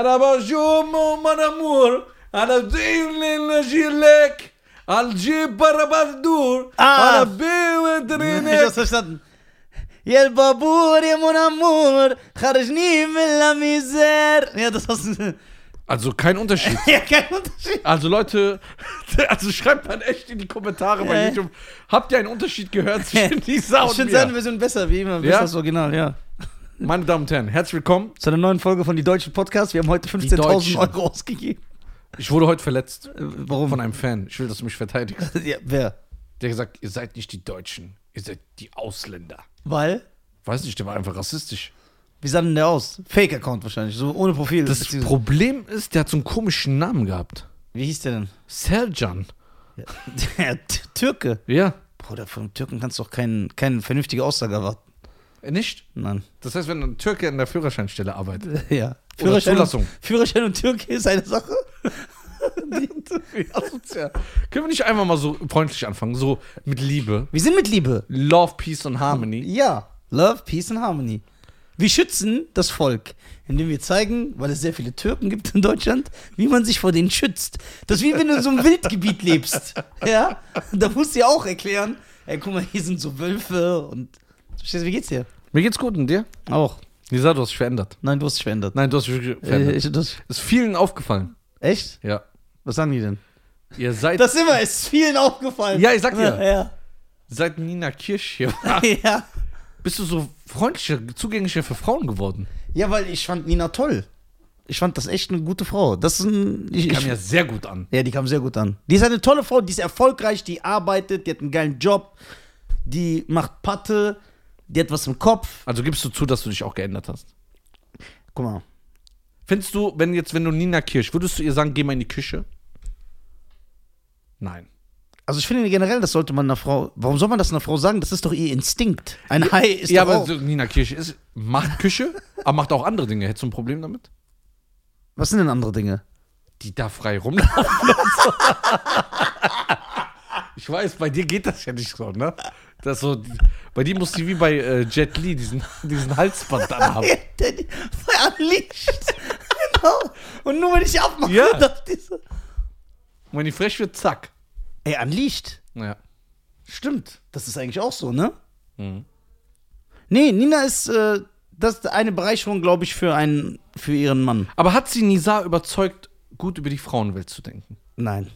انا بشوم من امور انا بدين نجيلك الجيب برا بدور Ah. انا بي Ich hab's ودرينك verstanden. يا البابور يا mon amour خرجني من la misère. Ja, das hast du. Also kein Unterschied. Ja, kein Unterschied. Also Leute, also schreibt mal echt in die Kommentare bei Ja. YouTube. Habt ihr einen Unterschied gehört zwischen Lisa Ich und finde seine mir? Version besser, wie immer. Ja? Ja? Das Original, ja. Meine Damen und Herren, herzlich willkommen. Zu einer neuen Folge von Die Deutschen Podcast. Wir haben heute Deutschen. 15.000 Euro ausgegeben. Ich wurde heute verletzt Äh, Warum? von einem Fan. Ich will, dass du mich verteidigst. Ja, wer? Der hat gesagt, ihr seid nicht die Deutschen, ihr seid die Ausländer. Weil? Weiß nicht, der war einfach rassistisch. Wie sah denn der aus? Fake-Account wahrscheinlich, so ohne Profil. Das Problem ist, der hat so einen komischen Namen gehabt. Wie hieß der denn? Serjan. Der Türke. Ja. Bruder, von einem Türken kannst du doch kein, keine vernünftige Aussage erwarten. Nicht? Nein. Das heißt, wenn ein Türke in der Führerscheinstelle arbeitet. Ja. Zulassung. Und, Führerschein und Türke ist eine Sache. Asozial. Können wir nicht einfach mal so freundlich anfangen? So mit Liebe. Wir sind mit Liebe. Love, Peace und Harmony. Ja. Love, Peace and Harmony. Wir schützen das Volk, indem wir zeigen, weil es sehr viele Türken gibt in Deutschland, wie man sich vor denen schützt. Das ist wie wenn du in so einem Wildgebiet lebst. Ja? Da musst du ja auch erklären, ey, guck mal, hier sind so Wölfe und. Verstehst du, wie geht's dir? Mir geht's gut und dir? Auch. Lisa, du hast dich verändert. Nein, du hast dich verändert. Nein, du hast dich wirklich Äh, verändert. ich, das, ist vielen aufgefallen. echt? Ja. Was sagen die denn? Ihr seid, Das immer, ist vielen aufgefallen. Ja, ich sag dir. Ja. seit Nina Kirsch hier war, Ja. bist du so freundlicher, zugänglicher für Frauen geworden. ja, weil ich fand Nina toll. Ich fand das echt eine gute Frau. Das ist ein. Ich, Kam ich, ja sehr gut an. ja, die kam sehr gut an. Die ist eine tolle Frau, die ist erfolgreich, die arbeitet, die hat einen geilen Job, die macht Patte, die hat was im Kopf. Also gibst du zu, dass du dich auch geändert hast. Guck mal. Findest du, wenn jetzt, wenn du Nina Kirsch, würdest du ihr sagen, geh mal in die Küche? Nein. Also ich finde generell, das sollte man einer Frau. Warum soll man das einer Frau sagen? Das ist doch ihr Instinkt. Ein Hai ist ja, doch aber auch. so, Nina Kirsch ist, macht Küche, aber macht auch andere Dinge. Hättest du ein Problem damit? Was sind denn andere Dinge? Die da frei rumlaufen und so. Ich weiß, bei dir geht das ja nicht so, ne? Das so, bei dir muss die wie bei äh, Jet Li diesen, diesen Halsband dann haben. Der die verlicht. genau. Und nur wenn ich abmache, Ja. dass die so. Und wenn die frech wird, zack. Ey, anliegt. Ja. Stimmt. Das ist eigentlich auch so, ne? Mhm. Nee, Nina ist, äh, das ist eine Bereicherung, glaube ich, für einen, für ihren Mann. Aber hat sie Nisa überzeugt, gut über die Frauenwelt zu denken? Nein.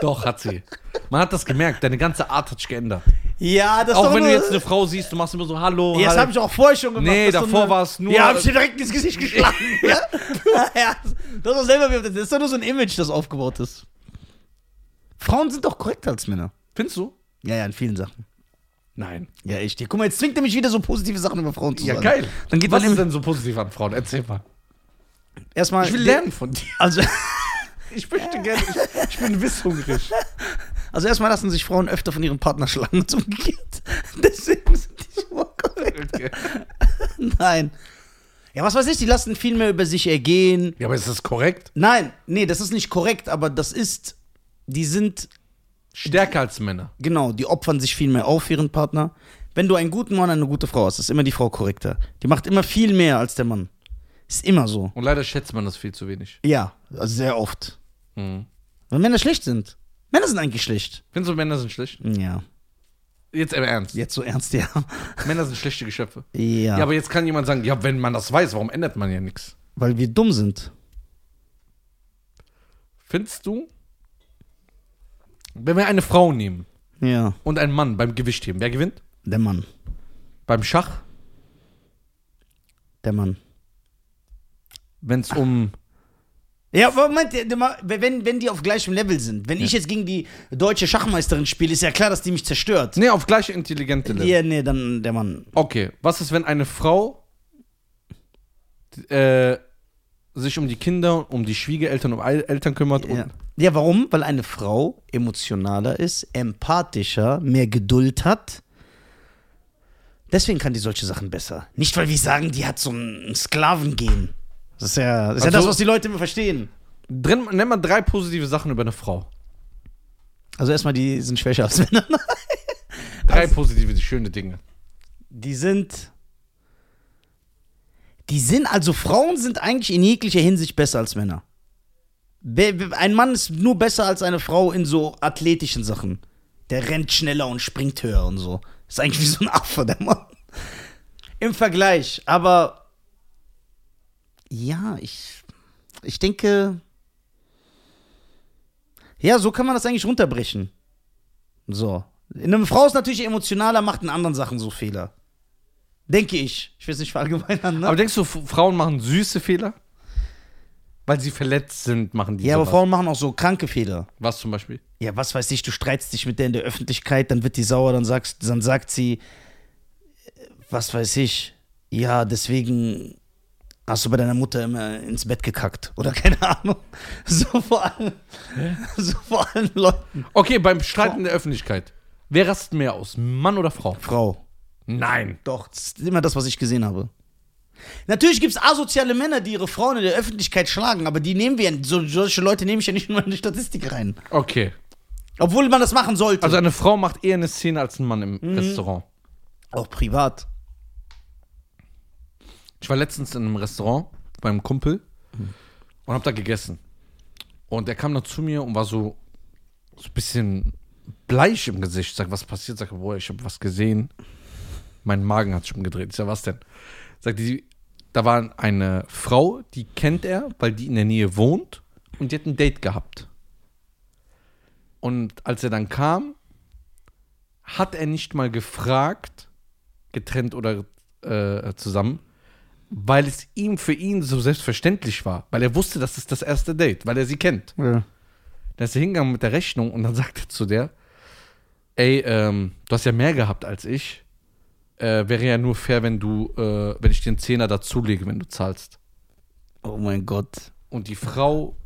Doch, hat sie. Man hat das gemerkt, deine ganze Art hat sich geändert. Ja, das Auch wenn du jetzt eine Frau siehst, du machst immer so Hallo. Ja, das habe ich auch vorher schon gemacht. Nee, davor war es nur- Ja, hab ich dir direkt ins Gesicht geschlagen. ja? ja, das ist doch selber, wie- das ist doch nur so ein Image, das aufgebaut ist. Frauen sind doch korrekter als Männer. Findest du? Ja, ja, in vielen Sachen. Nein. Ja, echt. Guck mal, jetzt zwingt er mich wieder so positive Sachen über Frauen zu Ja, sagen. geil. Dann geht Was man ist denn so positiv an Frauen? Erzähl mal. erstmal. Ich will lernen von dir. Also, Ich möchte gerne. Ich, ich bin wisshungrig. also erstmal lassen sich Frauen öfter von ihrem Partner schlagen als umgekehrt. Deswegen sind die schon mal korrekt. Okay. Nein. Ja, was weiß ich, die lassen viel mehr über sich ergehen. Ja, aber ist das korrekt? Nein, nee, das ist nicht korrekt, aber das ist, die sind, Stärker als Männer. genau, die opfern sich viel mehr auf für ihren Partner. Wenn du einen guten Mann, eine gute Frau hast, ist immer die Frau korrekter. Die macht immer viel mehr als der Mann. Ist immer so. Und leider schätzt man das viel zu wenig. Ja, also sehr oft. Mhm. Weil Männer schlecht sind. Männer sind eigentlich schlecht. Findest du, Männer sind schlecht? Ja. Jetzt aber ernst. Jetzt so ernst, ja. Männer sind schlechte Geschöpfe. Ja. Ja, aber jetzt kann jemand sagen, ja, wenn man das weiß, warum ändert man ja nichts? weil wir dumm sind. Findest du, wenn wir eine Frau nehmen Ja. und einen Mann beim Gewichtheben, wer gewinnt? Der Mann. Beim Schach, Der Mann. Wenn es um. Ja, aber Moment, der- wenn, wenn die auf gleichem Level sind. Wenn ich jetzt gegen die deutsche Schachmeisterin spiele, ist ja klar, dass die mich zerstört. Nee, auf gleiche intelligente Level. Ja, nee, dann der Mann. Okay, was ist, wenn eine Frau äh, sich um die Kinder, um die Schwiegereltern, um El- Eltern kümmert und Ja. ja, warum? Weil eine Frau emotionaler ist, empathischer, mehr Geduld hat. Deswegen kann die solche Sachen besser. Nicht, weil wir sagen, die hat so ein Sklavengehen. Das ist ja das, ist ja Also- das was die Leute immer verstehen. drin, nenn mal drei positive Sachen über eine Frau. Also erstmal, die sind schwächer als Männer. Drei positive, schöne Dinge. Die sind. Die sind, also Frauen sind eigentlich in jeglicher Hinsicht besser als Männer. Ein Mann ist nur besser als eine Frau in so athletischen Sachen. Der rennt schneller und springt höher und so. Ist eigentlich wie so ein Affe, der Mann. Im Vergleich. Aber ja, ich, ich denke, ja, so kann man das eigentlich runterbrechen. So. Eine Frau ist natürlich emotionaler, macht in anderen Sachen so Fehler. Denke ich. Ich will es nicht verallgemeinern, ne? Aber denkst du, Frauen machen süße Fehler? Weil sie verletzt sind, machen die ja, aber sowas. Frauen machen auch so kranke Fehler. Was zum Beispiel? Ja, was weiß ich, du streitst dich mit der in der Öffentlichkeit, dann wird die sauer, dann, sagst, dann sagt sie, äh, was weiß ich, ja, deswegen hast du bei deiner Mutter immer ins Bett gekackt. Oder keine Ahnung. So vor allem, so vor allen Leuten. Okay, beim Streiten in der Öffentlichkeit. Wer rastet mehr aus? Mann oder Frau? Frau. Nein. Doch, das ist immer das, was ich gesehen habe. Natürlich gibt es asoziale Männer, die ihre Frauen in der Öffentlichkeit schlagen, aber die nehmen wir, so, solche Leute nehme ich ja nicht in meine Statistik rein. Okay. Obwohl man das machen sollte. Also eine Frau macht eher eine Szene als ein Mann im Restaurant. auch privat. Ich war letztens in einem Restaurant beim Kumpel und hab da gegessen. Und er kam dann zu mir und war so, so ein bisschen bleich im Gesicht. Sag, was passiert? Sag, boah, ich habe was gesehen. Mein Magen hat sich umgedreht. Ich sag, was denn? Sagt die, da war eine Frau, die kennt er, weil die in der Nähe wohnt und die hat ein Date gehabt. Und als er dann kam, hat er nicht mal gefragt, getrennt oder äh, zusammen, weil es ihm für ihn so selbstverständlich war, weil er wusste, das ist das erste Date, weil er sie kennt. Ja. Dann ist er hingegangen mit der Rechnung und dann sagt er zu der, ey, ähm, du hast ja mehr gehabt als ich. Äh, wäre ja nur fair, wenn du, äh, wenn ich den Zehner dazulege, wenn du zahlst. Oh mein Gott. Und die Frau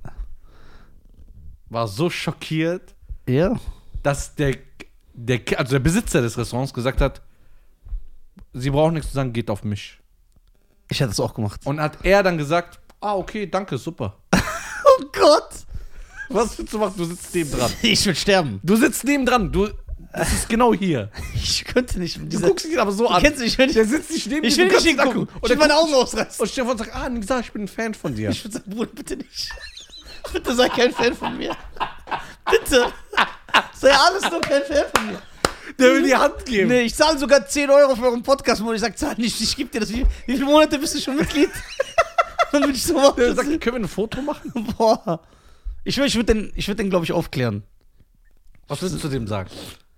war so schockiert, Ja. dass der, der, also der Besitzer des Restaurants gesagt hat, sie brauchen nichts zu sagen, geht auf mich. Ich hätte das auch gemacht. Und hat er dann gesagt, ah, okay, danke, super. Oh Gott. Was willst du machen? Du sitzt neben dran. Ich würde sterben. Du sitzt neben dran. Du, das ist genau hier. Ich könnte nicht Du guckst ihn aber so Du an. kennst wenn ich, Der sitzt nicht neben ich dir, will du nicht hingucken. sagen. Ich Und will meine Augen ausreißen. Und Stefan sagt, ah, Nisa, ich bin ein Fan von dir. Ich würde sagen, Bruder, bitte nicht. Bitte sei kein Fan von mir. Bitte. Sei alles nur kein Fan von mir. Der will die Hand geben. Nee, ich zahle sogar 10 Euro für euren Podcast, wo ich sage, zahl nicht, ich gebe dir das. Wie, wie viele Monate bist du schon Mitglied? Dann würde ich so. Der sagt, können wir ein Foto machen? Boah. Ich, ich würde den, ich würd den glaube ich, aufklären. Was willst du zu dem sagen?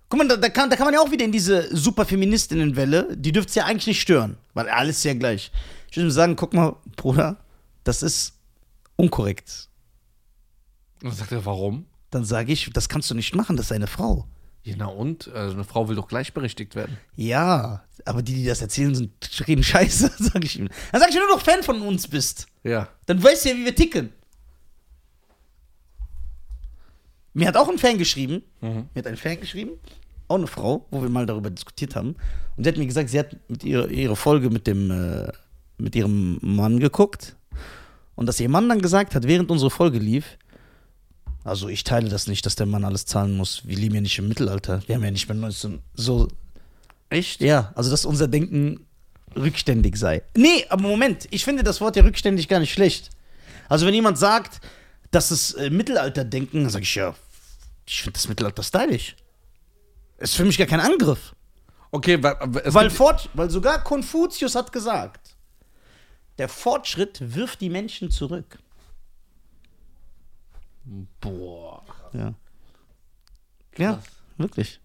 Guck mal, da, da, kann, da kann man ja auch wieder in diese Superfeministinnenwelle, die dürfte es ja eigentlich nicht stören, weil alles ist ja gleich. Ich würde ihm sagen, guck mal, Bruder, das ist unkorrekt. Und dann sagt er, warum? Dann sage ich, das kannst du nicht machen, das ist eine Frau. Ja, na und? Also eine Frau will doch gleichberechtigt werden. Ja, aber die, die das erzählen, sind, reden scheiße, sage ich ihm. Dann sag ich, wenn du doch Fan von uns bist, Ja. dann weißt du ja, wie wir ticken. Mir hat auch ein Fan geschrieben, Mhm. mir hat ein Fan geschrieben, auch eine Frau, wo wir mal darüber diskutiert haben. Und sie hat mir gesagt, sie hat mit ihrer, ihre Folge mit dem, äh, mit ihrem Mann geguckt. Und dass ihr Mann dann gesagt hat, während unsere Folge lief, also ich teile das nicht, dass der Mann alles zahlen muss. Wir leben ja nicht im Mittelalter. Wir haben ja nicht mehr 19, so, Echt? ja, also dass unser Denken rückständig sei. Nee, aber Moment, ich finde das Wort ja rückständig gar nicht schlecht. Also wenn jemand sagt, das ist äh, Mittelalterdenken, dann sage ich ja, ich finde das Mittelalter stylisch. Ist für mich gar kein Angriff. Okay, weil, es Weil, Fort, weil sogar Konfuzius hat gesagt, der Fortschritt wirft die Menschen zurück. Boah. Ja. Ja, wirklich.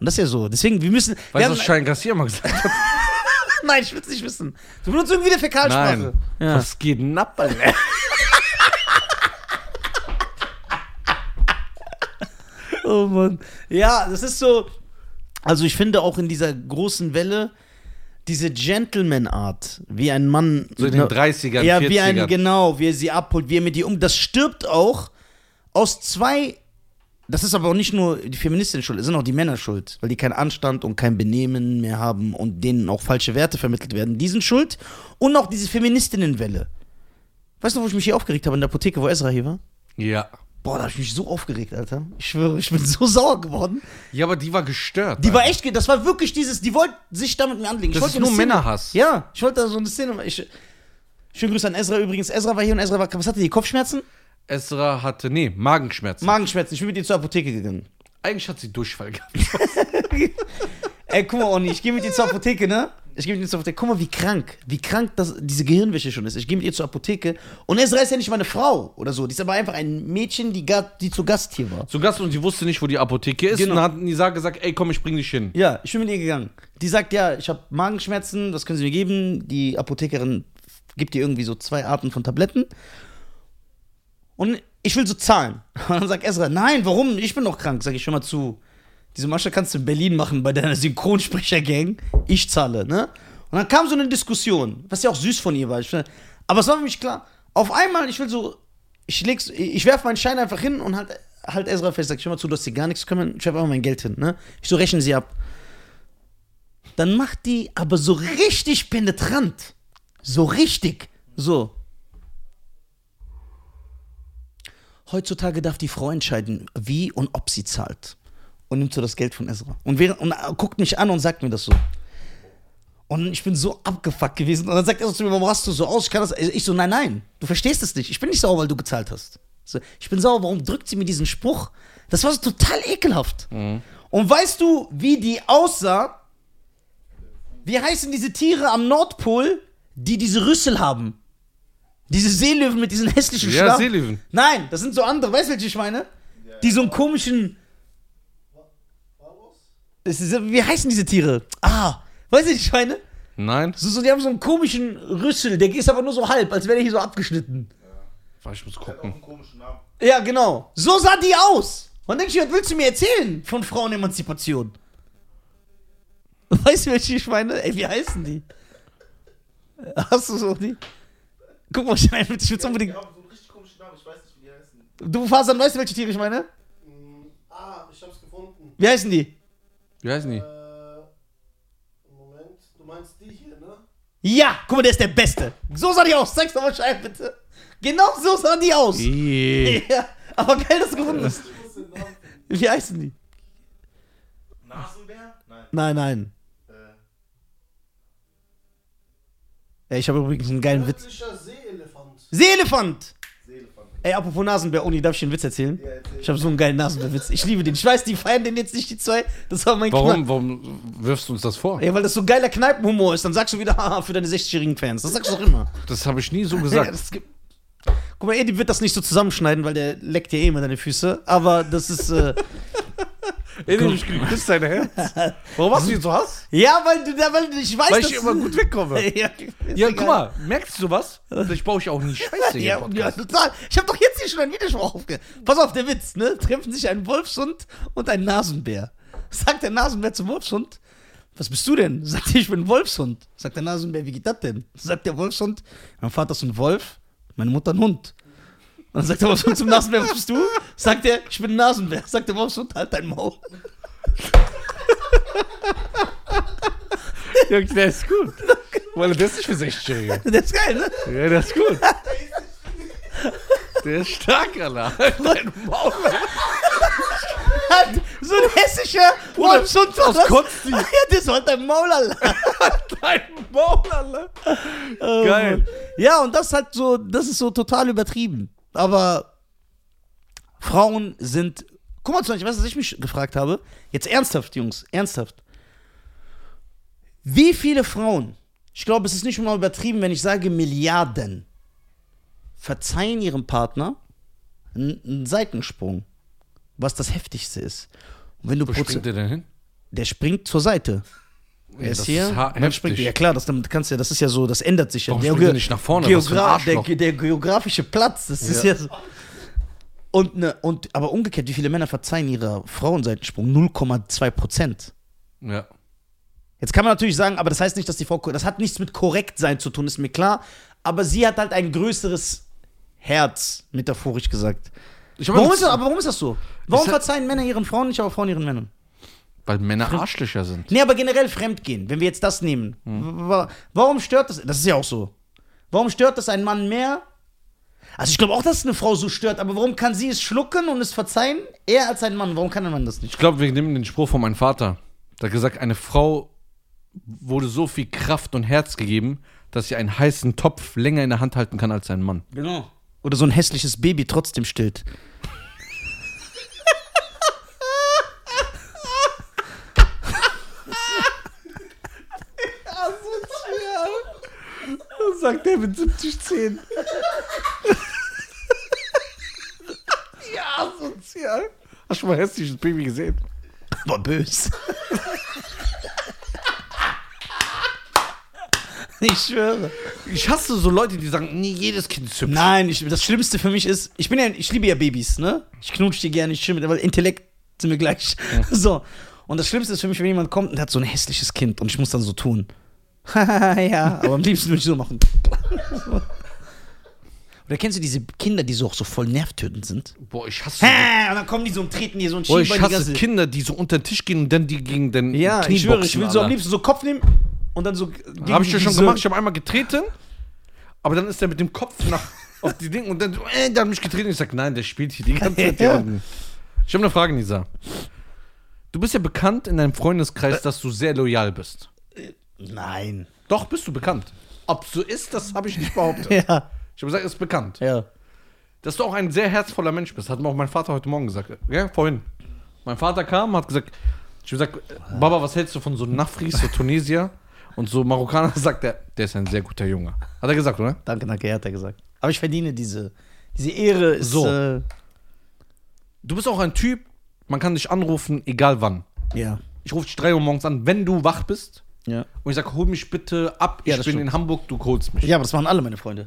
Und das ist ja so. Deswegen, wir müssen. Weißt du, was Schein Garcia mal gesagt hat? Nein, ich will es nicht wissen. Du benutzt irgendwie eine Fäkalsprache. Nein. Ja. Was geht denn ab, Alter? Oh Mann. Ja, das ist so. Also ich finde auch in dieser großen Welle diese Gentleman-Art, wie ein Mann. So in den 30ern, Ja, 40ern. wie ein, genau, wie er sie abholt, wie er mit ihr um. Das stirbt auch aus zwei. Das ist aber auch nicht nur die Feministin schuld, es sind auch die Männer schuld, weil die keinen Anstand und kein Benehmen mehr haben und denen auch falsche Werte vermittelt werden. Die sind schuld und auch diese Feministinnenwelle. Weißt du, wo ich mich hier aufgeregt habe in der Apotheke, wo Ezra hier war? Ja. Boah, da hab ich mich so aufgeregt, Alter. Ich schwöre, ich bin so sauer geworden. Ja, aber die war gestört. Die war Alter. echt, ge- das war wirklich dieses, die wollten sich damit mir anlegen. Ich Das wollte ist nur Szene- Männerhass. Ja, ich wollte da so eine Szene. Ich, schönen Grüße an Ezra übrigens. Ezra war hier und Ezra war, was hatte die? Kopfschmerzen? Esra hatte, nee, Magenschmerzen. Magenschmerzen. Ich bin mit ihr zur Apotheke gegangen. Eigentlich hat sie Durchfall gehabt. Ey, guck mal, Oni, ich gehe mit ihr zur Apotheke, ne? Ich gehe mit ihr zur Apotheke. Guck mal, wie krank, wie krank das, diese Gehirnwäsche schon ist. Ich gehe mit ihr zur Apotheke und Ezra ist ja nicht meine Frau oder so. Die ist aber einfach ein Mädchen, die, die zu Gast hier war. Zu Gast und sie wusste nicht, wo die Apotheke ist. Genau. Und dann hat Nisa gesagt, ey, komm, ich bring dich hin. Ja, ich bin mit ihr gegangen. Die sagt, ja, ich habe Magenschmerzen, das können Sie mir geben. Die Apothekerin gibt dir irgendwie so zwei Arten von Tabletten. Und ich will so zahlen. Und dann sagt Ezra, nein, warum? Ich bin doch krank. Sag ich, schon mal zu. Diese Masche kannst du in Berlin machen bei deiner Synchronsprecher-Gang. Ich zahle, ne? Und dann kam so eine Diskussion, was ja auch süß von ihr war. Aber es war für mich klar. Auf einmal, ich will so, ich leg's, ich werf meinen Schein einfach hin und halt, halt Ezra fest, sag ich, mal zu, du hast dir gar nichts kümmern, ich werf einfach mein Geld hin, ne? Ich so, rechnen sie ab. Dann macht die aber so richtig penetrant. So richtig. So. Heutzutage darf die Frau entscheiden, wie und ob sie zahlt. Und nimmt so das Geld von Ezra. Und, während, und äh, guckt mich an und sagt mir das so. Und ich bin so abgefuckt gewesen. Und dann sagt er so zu mir, warum hast du so aus? Ich kann das. Ich so, nein, nein, du verstehst es nicht. Ich bin nicht sauer, weil du gezahlt hast. So, ich bin sauer, warum drückt sie mir diesen Spruch? Das war so total ekelhaft. Und weißt du, wie die aussah? Wie heißen diese Tiere am Nordpol, die diese Rüssel haben? Diese Seelöwen mit diesen hässlichen Ja, Schlaf- Seelöwen. Nein, das sind so andere. Weißt du, welche ich meine? Die so einen komischen. Ist, wie heißen diese Tiere? Ah, weißt du, was ich meine? Nein. So, so, die haben so einen komischen Rüssel, der ist aber nur so halb, als wäre der hier so abgeschnitten. Warte, Ich muss Der hat auch gucken. einen komischen Namen. Ja, genau. So sah die aus. Und denke ich, was willst du mir erzählen von Frauenemanzipation? Weißt du, welche ich meine? Ey, wie heißen die? Hast du so die? Guck mal, ich will unbedingt. Die haben so einen richtig komischen Namen, ich weiß nicht, wie die heißen. Du, Fasan, weißt du, welche Tiere ich meine? Mm, ah, ich hab's gefunden. Wie heißen die? Wie heißen die? Äh, Moment, du meinst die hier, ne? Ja, guck mal, der ist der Beste. So sah die aus. Zeig's doch mal, Schein, bitte. Genau so sah die aus. Ih. Ja, aber geil, dass du gefunden hast. Ich muss den Namen finden. Wie heißen die? Nasenbär? Nein. Nein, nein. Äh, Ja, ich habe übrigens einen geilen Witz. Seeelefant. Seeelefant! Ey, apropos Nasenbär, Uni, darf ich dir einen Witz erzählen? Ja, erzähl. Ich habe so einen geilen Nasenbärwitz. Ich liebe den. Ich weiß, die feiern den jetzt nicht, die zwei. Das war mein Knall. Warum, warum wirfst du uns das vor? Ja, weil das so geiler Kneipenhumor ist. Dann sagst du wieder, haha, für deine 60-jährigen Fans. Das sagst du doch immer. Das habe ich nie so Ja, gesagt. das gibt- Guck mal, Edi wird das nicht so zusammenschneiden, weil der leckt ja eh immer deine Füße. Aber das ist. Äh, Ey, du küsst dein Herz. Warum hast du jetzt so Hass? ja, weil weil du- ich weiß, Weil dass ich immer gut wegkomme. ja, Ja, guck mal, merkst du was? Ich baue ich auch nie Scheiße hier Ja, ja, total. Ich habe doch jetzt hier schon ein Widerspruch aufge. Pass auf, der Witz, ne? Treffen sich ein Wolfshund und ein Nasenbär. Sagt der Nasenbär zum Wolfshund, was bist du denn? Sagt er, ich bin ein Wolfshund. Sagt der Nasenbär, wie geht das denn? Sagt der Wolfshund, mein Vater ist ein Wolf, meine Mutter ein Hund. Und dann sagt der Wolfshund zum Nasenbär, was bist du? Sagt er, ich bin ein Nasenbär. Sagt der Wolfshund, halt dein Maul. Ja, der ist gut. Weil der ist nicht für 60-Jährige. Der ist geil, ne? Ja, der ist gut. Der ist stark, Alter. Dein Maul. Hat so ein hessischer Wolfshund aus das- Konsti. Ja, der ist halt dein Maul, Alter. Dein Maul, Alter. Oh, Geil. Ja, und das halt so, das ist so total übertrieben. Aber Frauen sind. Guck mal, zum Beispiel, was ich mich gefragt habe? Jetzt ernsthaft, Jungs, ernsthaft. Wie viele Frauen, ich glaube, es ist nicht mal übertrieben, wenn ich sage Milliarden, verzeihen ihrem Partner einen, Seitensprung, was das Heftigste ist. Und wenn du Wo springt der denn hin? der springt zur Seite. Er ist hier. dann springt, ja klar, das damit kannst du ja, das ist ja so, das ändert sich ja. Warum Der springt er nicht nach vorne? Geogra der, der geografische Platz, das ist Ja. so. Und, ne, und aber umgekehrt, wie viele Männer verzeihen ihrer Frauenseitensprung? 0,2 Prozent. Ja. Jetzt kann man natürlich sagen, aber das heißt nicht, dass die Frau, das hat nichts mit korrekt sein zu tun, ist mir klar. Aber sie hat halt ein größeres Herz, metaphorisch gesagt. Warum ist das, aber warum ist das so? Warum verzeihen Männer ihren Frauen nicht, aber Frauen ihren Männern? Weil Männer Arschlöcher sind. Nee, aber generell Fremdgehen, wenn wir jetzt das nehmen. Wa- Warum stört das? Das ist ja auch so. Warum stört das einen Mann mehr? Also ich glaube auch, dass es eine Frau so stört, aber warum kann sie es schlucken und es verzeihen? Eher als ein Mann. Warum kann ein Mann das nicht? Ich glaube, wir nehmen den Spruch von meinem Vater. Der hat gesagt, eine Frau wurde so viel Kraft und Herz gegeben, dass sie einen heißen Topf länger in der Hand halten kann als ein Mann. Genau. Oder so ein hässliches Baby trotzdem stillt. Der mit 70 10. ja, sozial. Hast du mal hässliches Baby gesehen? Aber bös. ich schwöre. Ich hasse so Leute, die sagen, nee, jedes Kind ist hübsch. Nein, ich, das Schlimmste für mich ist, ich bin ja, ich liebe ja Babys, ne? Ich knutsche die gerne, ich schimmel, weil Intellekt sind wir gleich. So. Und das Schlimmste ist für mich, wenn jemand kommt und hat so ein hässliches Kind und ich muss dann so tun. ja, aber am liebsten würde ich so machen. Oder kennst du diese Kinder, die so auch so voll nervtötend sind? Boah, ich hasse, Hä? Und dann kommen die so und treten dir so ein boah, ich die hasse ganze... Kinder, die so unter den Tisch gehen und dann die gegen den Ja, Knie ich schwöre, ich boxen, will so am Alter. liebsten so Kopf nehmen und dann so... gegen Habe ich ja schon gemacht. Ich habe einmal getreten, aber dann ist er mit dem Kopf nach auf die Dinge und dann, so, äh, der hat mich getreten. Ich sag, nein, der spielt hier die ganze Zeit hier Ja. unten. Ich habe eine Frage, Nisa. Du bist ja bekannt in deinem Freundeskreis, dass du sehr loyal bist. Nein. Doch, bist du bekannt. Ob so ist, das habe ich nicht behauptet. Ja, Ich habe gesagt, ist bekannt. ja. Dass du auch ein sehr herzvoller Mensch bist, hat mir auch mein Vater heute Morgen gesagt. Ja, vorhin. Mein Vater kam, hat gesagt, ich habe gesagt, Baba, was hältst du von so Nafris, so Tunesier und so Marokkaner? Sagt er, der ist ein sehr guter Junge. Hat er gesagt, oder? Danke, danke, er hat er gesagt. Aber ich verdiene diese, diese Ehre. Ist, So. Äh, Du bist auch ein Typ, man kann dich anrufen, egal wann. ja. Ich rufe dich 3 Uhr morgens an, wenn du wach bist. Ja. Und ich sage, hol mich bitte ab, Ja, ich das bin stimmt. in Hamburg, du holst mich. Ja, aber das machen alle meine Freunde.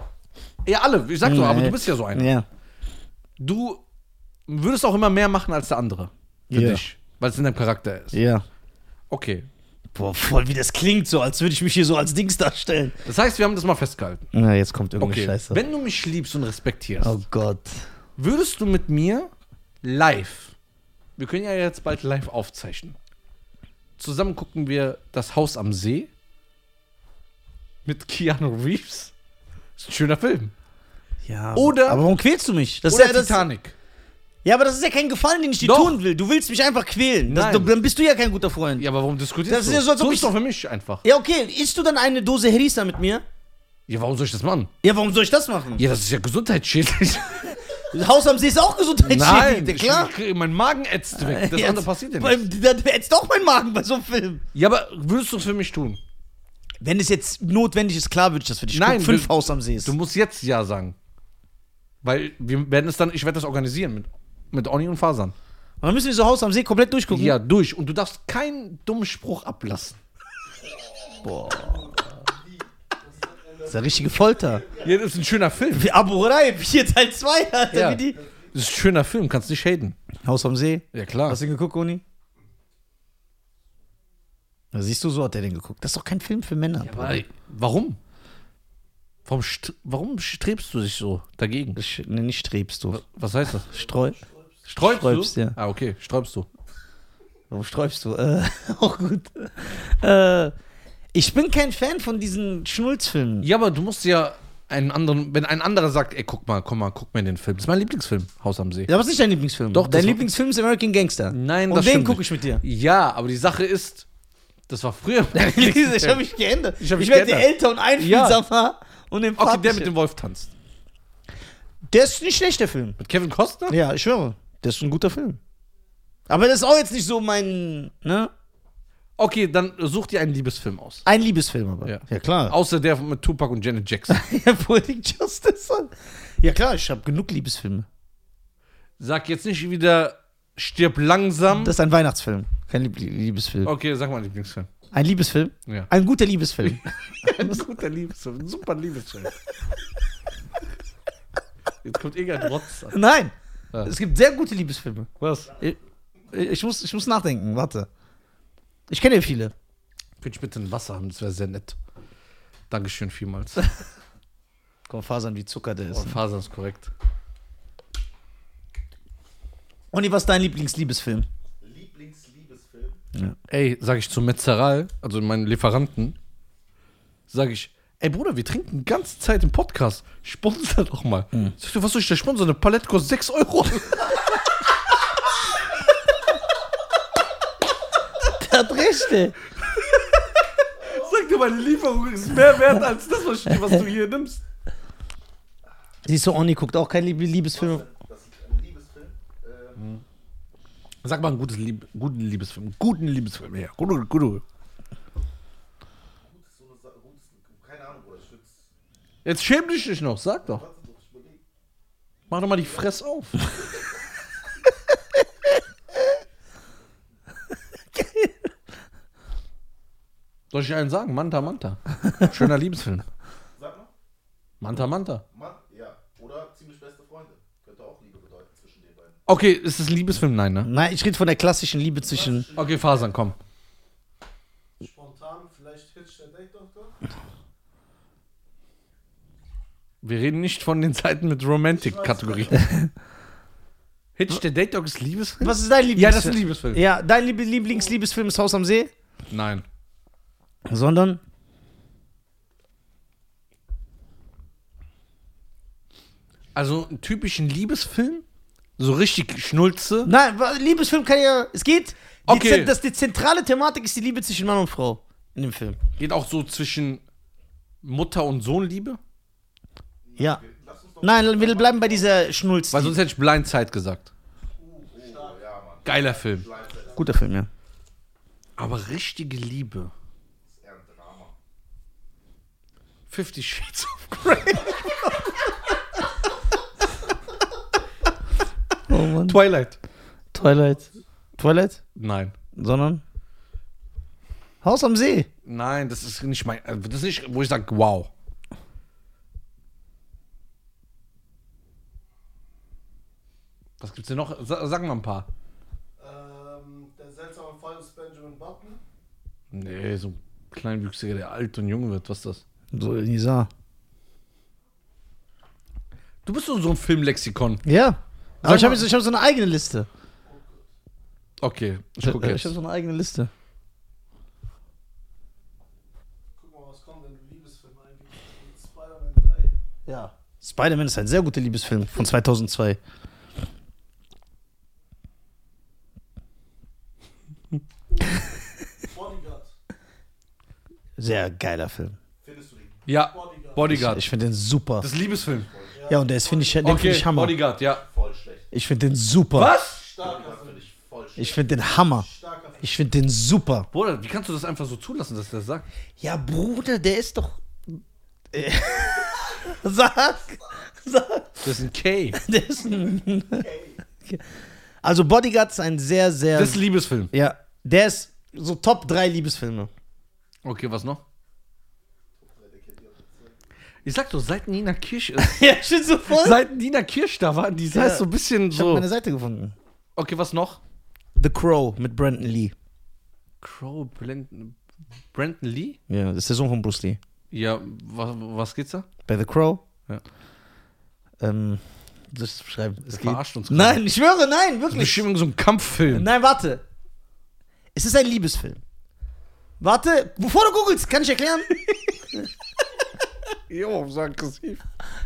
Ja, alle, ich sag doch, aber Ja. du bist ja so einer. Ja. Du würdest auch immer mehr machen als der andere. Für Ja. dich. Weil es in deinem Charakter ist. Ja. Okay. Boah, voll wie das klingt, so als würde ich mich hier so als Dings darstellen. Das heißt, wir haben das mal festgehalten. Na, jetzt kommt irgendeine Okay. Scheiße. Wenn du mich liebst und respektierst, oh Gott. würdest du mit mir live, wir können ja jetzt bald live aufzeichnen, zusammen gucken wir das Haus am See mit Keanu Reeves. Ist ein schöner Film. Ja. Oder- Aber warum quälst du mich? Das Oder ist ja, das, Titanic. ja, aber das ist ja kein Gefallen, den ich dir Doch. tun will. Du willst mich einfach quälen. Das, dann bist du ja kein guter Freund. Ja, Ja, aber warum diskutierst Das du? ist ja so, als ob so ich- doch für mich einfach. okay. Isst du dann eine Dose Herisa mit mir? Ja, warum soll ich das machen? Ja, warum soll ich das machen? Ja, das ist ja gesundheitsschädlich. Haus am See ist auch gesundheitsschädigend, Nein, klar. ich, mein Magen ätzt weg. Das andere passiert ja nicht. Dann ätzt doch mein Magen bei so einem Film. Ja, aber würdest du es für mich tun? Wenn es jetzt notwendig ist, klar würde ich das für dich Nein, gucken. Fünf du- Haus am See ist. Du musst jetzt ja sagen. Weil wir werden es dann, ich werde das organisieren mit, mit Oni und Fasan. Und dann müssen wir so Haus am See komplett durchgucken. Ja, durch. Und du darfst keinen dummen Spruch ablassen. Das ist ja richtige Folter. Ja, das ist ein schöner Film. Wie Abu Ghraib, hier Teil 2, Alter. Ja. Wie die. Das ist ein schöner Film, kannst nicht haten. Haus am See. Ja, klar. Hast du den geguckt, Uni? Da siehst du, so hat er den geguckt. Das ist doch kein Film für Männer. Aber ey, warum? Warum, st warum strebst du dich so dagegen? Sch- nee, nicht strebst du. Was heißt das? Streu. Sträubst, Sträubst, du? ja. Ah, okay, sträubst du. Warum sträubst du? Äh, auch gut. Äh, ich bin kein Fan von diesen Schnulzfilmen. Ja, aber du musst ja einen anderen, wenn ein anderer sagt, ey, guck mal, komm mal, guck mir den Film. Das ist mein Lieblingsfilm, Haus am See. Ja, aber es ist nicht dein Lieblingsfilm. Doch, Dein Lieblingsfilm ist American Gangster. Nein, Und das den stimmt gucke ich mit dir. Ja, aber die Sache ist, das war früher mein ich Lieblingsfilm. habe mich geändert. Ich Ich, hab mich werde geändert. älter und einfühlsamer und Okay, empathischer. der mit dem Wolf tanzt. der ist nicht schlecht, der Film. Mit Kevin Costner? Ja, ich schwöre. Der ist ein guter Film. Aber das ist auch jetzt nicht so mein, ne? Okay, dann such dir einen Liebesfilm aus. Ein Liebesfilm aber. Ja. ja klar. Außer der mit Tupac und Janet Jackson. Ja, Poetic Justice. Ja klar, ich habe genug Liebesfilme. Sag jetzt nicht wieder Stirb langsam. Das ist ein Weihnachtsfilm, kein Lieb Liebesfilm. okay, sag mal Lieblingsfilm. Ein Liebesfilm? Ja. Ein guter Liebesfilm. Ein guter Liebesfilm, ein super Liebesfilm. Jetzt kommt irgendein Rotz an. Nein. Ja. Es gibt sehr gute Liebesfilme. Was? Ich, ich, muss, ich muss nachdenken, warte. Ich kenne ja viele. Könnte ich bitte ein Wasser haben? Das wäre sehr nett. Dankeschön vielmals. Komm, Fasern wie Zucker der Oh, ist. Faser ist korrekt. Onni, was ist dein Lieblingsliebesfilm? Lieblingsliebesfilm. Ey, sag ich zu Metzeral, also meinen Lieferanten, sag ich, Ey Bruder, wir trinken die ganze Zeit im Podcast. Sponsor doch mal. Mhm. Sag du, was soll ich da sponsern? Eine Palette kostet 6 Euro. Recht, ey. Sag dir, meine Lieferung ist mehr wert als das, was, du hier nimmst. Siehst du, Onni guckt auch keine Liebe Liebesfilme. Das ist ein Liebesfilm. Ähm, Sag mal einen gutes Lieb guten Liebesfilm. Guten Liebesfilm, ja. Gute, gute. Jetzt schäm dich nicht noch, sag doch. Mach doch mal die Fress auf. Soll ich dir einen sagen? Manta Manta. Schöner Liebesfilm. Sag mal. Manta Manta. Mann, ja. Oder ziemlich beste Freunde. Könnte auch Liebe bedeuten zwischen den beiden. Okay, ist das ein Liebesfilm? Nein, ne? Nein, ich rede von der klassischen Liebe zwischen. Okay, Fasern, komm. Spontan, vielleicht Hitch der Date Doktor? Wir reden nicht von den Seiten mit Romantic-Kategorie. Hitch, der Date Dog ist Liebesfilm? Was ist dein Lieblingsfilm? Ja, das ist ein Liebesfilm. Ja, dein Lieb Lieblingsliebesfilm ist Haus am See? Nein. Sondern? Also einen typischen Liebesfilm? So richtig Schnulze? Nein, Liebesfilm kann ja. Es geht. Die, Okay. Zen- das, die zentrale Thematik ist die Liebe zwischen Mann und Frau in dem Film. Geht auch so zwischen Mutter und Sohn Liebe? Ja. Nein, wir bleiben bei dieser Schnulz. Weil sonst hätte ich Blindzeit gesagt. Geiler Film. Guter Film, ja. Aber richtige Liebe. ist eher ein Drama. Fifty Shades of Grey. Oh Mann. Twilight. Twilight. Twilight? Nein. Sondern? Haus am See. Nein, das ist nicht mein. äh, Das ist nicht, wo ich sage, wow. Was gibt's denn noch? Sa- Sag mal ein paar. Ähm, der seltsame Fall des Benjamin Button. Nee, so ein Kleinwüchsiger, der alt und jung wird. Was ist das? So, Nisa. Du bist so so ein Filmlexikon. Ja. Aber ich habe ich hab so eine eigene Liste. Okay, ich Ich, gucke ich jetzt. habe so eine eigene Liste. Guck mal, was kommt denn im Liebesfilm eigentlich? Spider-Man 3. Ja. Spider-Man ist ein sehr guter Liebesfilm von 2002. Bodyguard. Sehr geiler Film. Ja, Bodyguard. Bodyguard. Ich finde den super. das ist Liebesfilm. Ja, und der ist, finde ich, den Okay, finde ich Hammer. Bodyguard, ja. Voll schlecht. Ich finde den super. Was? Starker finde ich voll schlecht. Ich finde den Hammer. Ich finde den super. Bruder, wie kannst du das einfach so zulassen, dass er das sagt? Ja, Bruder, der ist doch. Äh, Sag. Sag. Das ist ein K. Der ist ein. Also, Bodyguard ist ein sehr, sehr. Das ist ein Liebesfilm. ja, der ist so Top 3 Liebesfilme. Okay, was noch? Ich sag doch, seit Nina Kirsch ist. ja, ich bin so voll. seit Nina Kirsch da war, die Ja. so ein bisschen Ich habe so. meine Seite gefunden. Okay, was noch? The Crow mit Brandon Lee. Crow, Brandon, Brandon Lee? Ja, das ist der Sohn von Bruce Lee. Ja, was, was geht's da? Bei The Crow. Ja. Ähm, das schreiben. Es geht. verarscht uns gerade. Nein, ich schwöre, nein, Das ist wirklich. bestimmt so ein Kampffilm. Nein, warte. Es ist ein Liebesfilm. Warte, bevor du googelst, kann ich erklären? Jo, so aggressiv.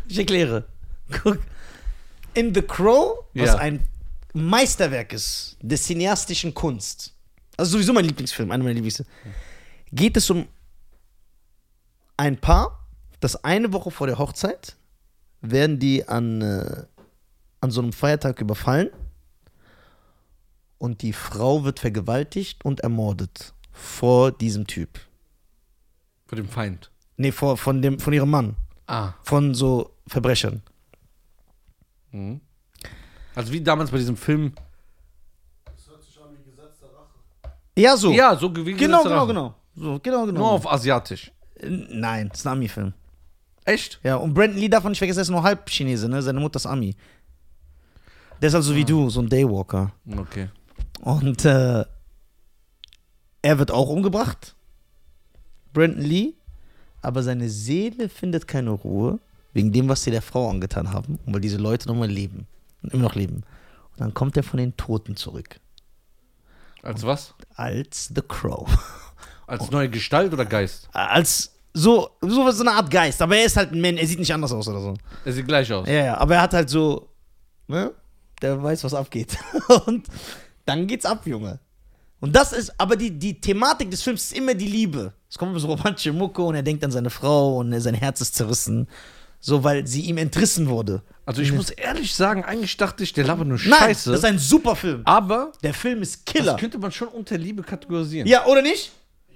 Ich erkläre. Guck. In The Crow, was Ja. ein Meisterwerk ist der cineastischen Kunst, also sowieso mein Lieblingsfilm, einer meiner Lieblingsfilme, geht es um ein Paar, das eine Woche vor der Hochzeit werden die an, äh, an so einem Feiertag überfallen und die Frau wird vergewaltigt und ermordet vor diesem Typ. Für den Feind. Nee, vor, von, dem, von ihrem Mann. Ah. Von so Verbrechern. Mhm. Also wie damals bei diesem Film. Das hört sich an wie Gesetz der Rache. Ja, so. Ja, so wie Genau, genau, genau. So, genau, genau. Nur auf Asiatisch. Nein, das ist ein Ami-Film. Echt? Ja, und Brandon Lee darf man nicht vergessen, er ist nur halb Chinese, ne? Seine Mutter ist Ami. Der ist also wie du, so ein Daywalker. Okay. Und äh, er wird auch umgebracht. Brandon Lee. Aber seine Seele findet keine Ruhe, wegen dem, was sie der Frau angetan haben. Und weil diese Leute nochmal leben. Und immer noch leben. Und dann kommt er von den Toten zurück. Als was? Als The Crow. Als neue Gestalt oder Geist? Als so, so, so eine Art Geist. Aber er ist halt ein Mensch, er sieht nicht anders aus oder so. Er sieht gleich aus. Ja, ja, aber er hat halt so, ne? Der weiß, was abgeht. Und dann geht's ab, Junge. Und das ist, aber die, die Thematik des Films ist immer die Liebe. Es kommt immer so romantische Mucke und er denkt an seine Frau und sein Herz ist zerrissen. So, weil sie ihm entrissen wurde. Also ich muss ehrlich sagen, eigentlich dachte ich, der labert nur Nein, Scheiße. das ist ein super Film. aber Der Film ist Killer. das könnte man schon unter Liebe kategorisieren. Ja, oder nicht?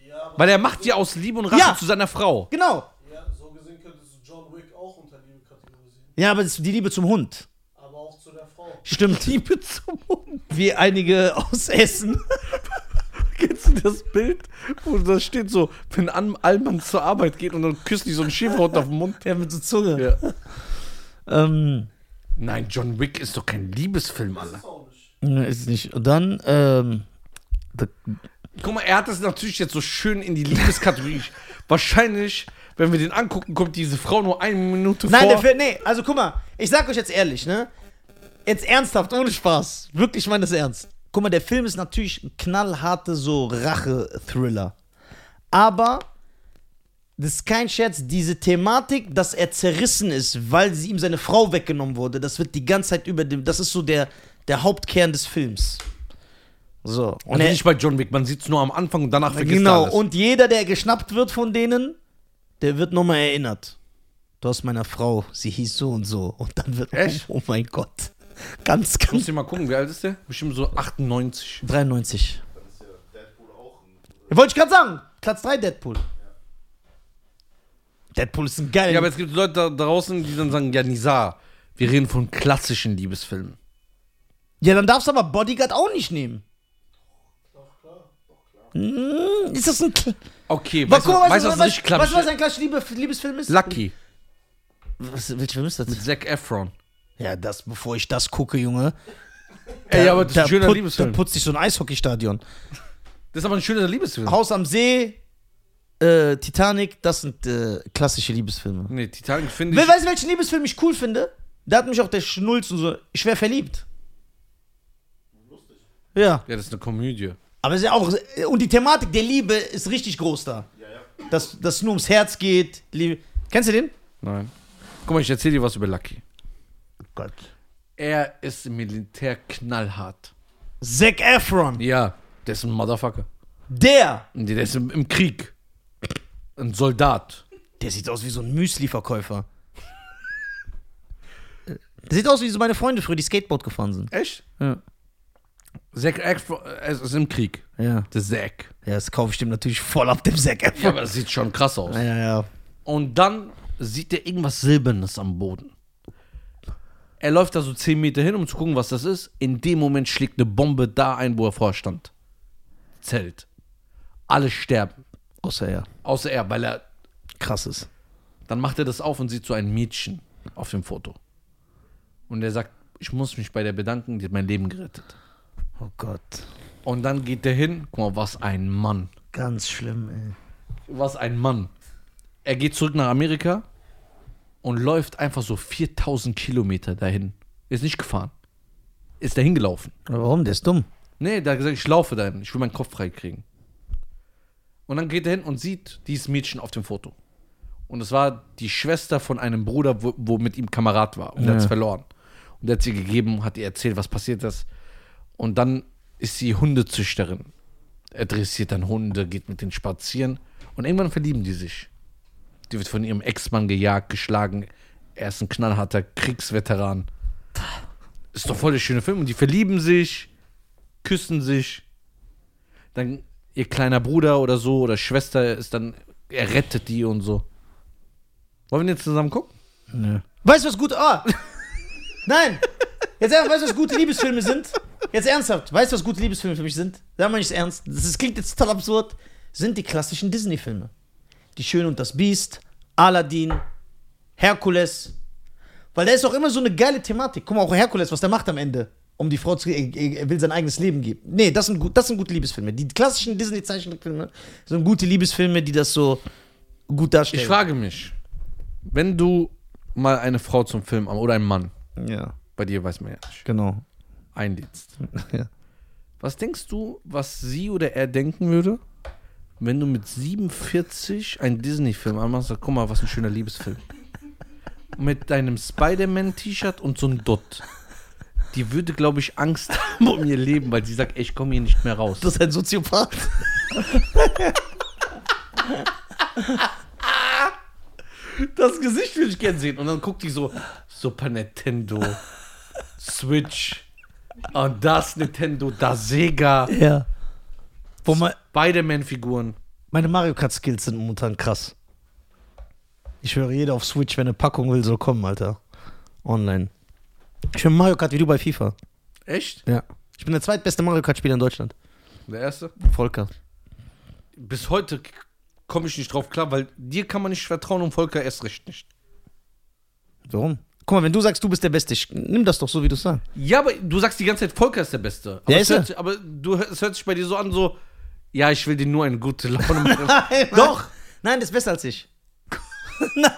Ja, Weil er macht die aus Liebe und Rache Ja. zu seiner Frau. Genau. ja, so gesehen könntest du John Wick auch unter Liebe kategorisieren. Ja, aber das ist die Liebe zum Hund. Aber auch zu der Frau. Stimmt. Liebe zum Hund. Wie einige aus Essen. Kennst du das Bild, wo da steht so, wenn An Allmann zur Arbeit geht und dann küsst die so einen Schäferhund auf den Mund? Ja, mit so Zunge. Ja. Ähm, Nein, John Wick ist doch kein Liebesfilm, Alter. Ist auch nicht. ne, ist nicht. Und dann, ähm, da- Guck mal, er hat das natürlich jetzt so schön in die Liebeskategorie. Wahrscheinlich, wenn wir den angucken, kommt diese Frau nur eine Minute Nein, vor. der Film, nee, also guck mal, ich sag euch jetzt ehrlich, ne? Jetzt ernsthaft, ohne Spaß. Wirklich, ich meine das ernst. Guck mal, der Film ist natürlich ein knallharte so Rache-Thriller. Aber, das ist kein Scherz, diese Thematik, dass er zerrissen ist, weil sie ihm seine Frau weggenommen wurde, das wird die ganze Zeit über dem, das ist so der, der Hauptkern des Films. So. Und also er, nicht bei John Wick, man sieht es nur am Anfang und danach vergisst er genau, alles. und jeder, der geschnappt wird von denen, der wird nochmal erinnert. Du hast meiner Frau, sie hieß so und so. Und dann wird, Echt? oh, oh mein Gott. Ganz, Ich muss ganz. dir mal gucken, wie alt ist der? Bestimmt so 98. 93. Dann ist ja Deadpool auch ein. Wollte ich gerade sagen. Platz 3 Deadpool. Deadpool ist ein geiler. Ja, aber es gibt Leute da draußen, die dann sagen, ja, Nisa, wir reden von klassischen Liebesfilmen. ja, dann darfst du aber Bodyguard auch nicht nehmen. Doch, klar. Doch, klar. Hm, ist das ein. Kl- Okay, Was, weißt du, weißt, du, was weißt, klassisch du, was ein klassischer Liebe, Liebesfilm ist? Lucky Was, welcher Film ist das? mit Zac Efron. Ja, das, bevor ich das gucke, Junge. Ey, aber das ist da ein schöner put- Liebesfilm. Da putzt sich so ein Eishockeystadion. Das ist aber ein schöner Liebesfilm. Haus am See, äh, Titanic, das sind äh, klassische Liebesfilme. Nee, Titanic finde Wer ich. weiß, welchen Liebesfilm ich cool finde? Da hat mich auch der Schnulz und so. Ich wäre verliebt. Lustig. Ja. Ja, das ist eine Komödie. Aber es ist ja auch. Und die Thematik der Liebe ist richtig groß da. Ja, ja. Dass dass es nur ums Herz geht. Liebe. Kennst du den? Nein. Guck mal, ich erzähle dir was über Lucky. Gott. Er ist im Militär knallhart. Zac Efron. Ja, der ist ein Motherfucker. Der. Der ist im, im Krieg. Ein Soldat. Der sieht aus wie so ein Müsli-Verkäufer. Der sieht aus wie so meine Freunde früher, die Skateboard gefahren sind. Echt? Ja. Zac Efron er ist im Krieg. Ja. Der Zac. Ja, das kaufe ich dem natürlich voll ab dem Zac Ja, Efron. aber das sieht schon krass aus. Ja, ja, ja. Und dann sieht er irgendwas Silbernes am Boden. Er läuft da so 10 Meter hin, um zu gucken, was das ist. In dem Moment schlägt eine Bombe da ein, wo er vorher stand. Zelt. Alle sterben. Außer er. Außer er, weil er. Krass ist. Dann macht er das auf und sieht so ein Mädchen auf dem Foto. Und er sagt, ich muss mich bei der bedanken, die hat mein Leben gerettet. Oh Gott. Und dann geht er hin, guck mal, was ein Mann. Ganz schlimm, ey. Was ein Mann. Er geht zurück nach Amerika und läuft einfach so 4000 Kilometer dahin. Ist nicht gefahren. Ist dahin gelaufen. Warum? Der ist dumm. Nee, der hat gesagt, ich laufe dahin. Ich will meinen Kopf freikriegen. Und dann geht er hin und sieht dieses Mädchen auf dem Foto. Und es war die Schwester von einem Bruder, wo, wo mit ihm Kamerad war. Und der Ja. hat es verloren. Und der hat sie gegeben, hat ihr erzählt, was passiert ist. Und dann ist sie Hundezüchterin. Er dressiert dann Hunde, geht mit denen spazieren. Und irgendwann verlieben die sich. Die wird von ihrem Ex-Mann gejagt, geschlagen. Er ist ein knallharter Kriegsveteran. Ist doch voll der schöne Film. Und die verlieben sich, küssen sich. Dann ihr kleiner Bruder oder so oder Schwester ist dann, er rettet die und so. Wollen wir jetzt zusammen gucken? Nö. Weißt du, was gut. Ah! Nein! Jetzt ernsthaft, weißt du, was gute Liebesfilme sind? Jetzt ernsthaft, weißt du, was gute Liebesfilme für mich sind? Sag mal nicht ernst. Das, ist- klingt jetzt total absurd. Sind die klassischen Disney-Filme. Die Schöne und das Biest, Aladdin, Herkules. Weil da ist auch immer so eine geile Thematik. Guck mal, auch Herkules, was der macht am Ende. Um die Frau zu. Er, er will sein eigenes Leben geben. Nee, das sind, gut, das sind gute Liebesfilme. Die klassischen Disney-Zeichentrickfilme sind gute Liebesfilme, die das so gut darstellen. Ich frage mich, wenn du mal eine Frau zum Film oder einen Mann, Ja, bei dir weiß man ja nicht, genau. einlädst. Ja. Was denkst du, was sie oder er denken würde, wenn du mit 47 einen Disney-Film anmachst, sag, guck mal, was ein schöner Liebesfilm. Mit deinem Spider-Man-T-Shirt und so ein Dutt. Die würde, glaube ich, Angst haben um ihr Leben, weil sie sagt, ey, ich komme hier nicht mehr raus. Das ist ein Soziopath. Das Gesicht würde ich gern sehen. Und dann guckt die so, Super Nintendo, Switch, und das Nintendo, das Sega, Ja. Spider-Man-Figuren. meine Mario Kart Skills sind momentan krass. Ich höre jeder auf Switch, wenn eine Packung will, soll kommen, Alter. Online. Ich höre Mario Kart wie du bei FIFA. Echt? Ja. Ich bin der zweitbeste Mario Kart Spieler in Deutschland. Der erste? Volker. Bis heute komme ich nicht drauf klar, weil dir kann man nicht vertrauen und Volker erst recht nicht. Warum? Guck mal, wenn du sagst, du bist der Beste, ich, nimm das doch so, wie du sagst. Ja, aber du sagst die ganze Zeit, Volker ist der Beste. Aber, Ja, es, ist er. sich- aber du, es hört sich bei dir so an, so, ja, ich will dir nur eine gute Laune machen. Nein, Doch. Nein, der ist besser als ich. Nein.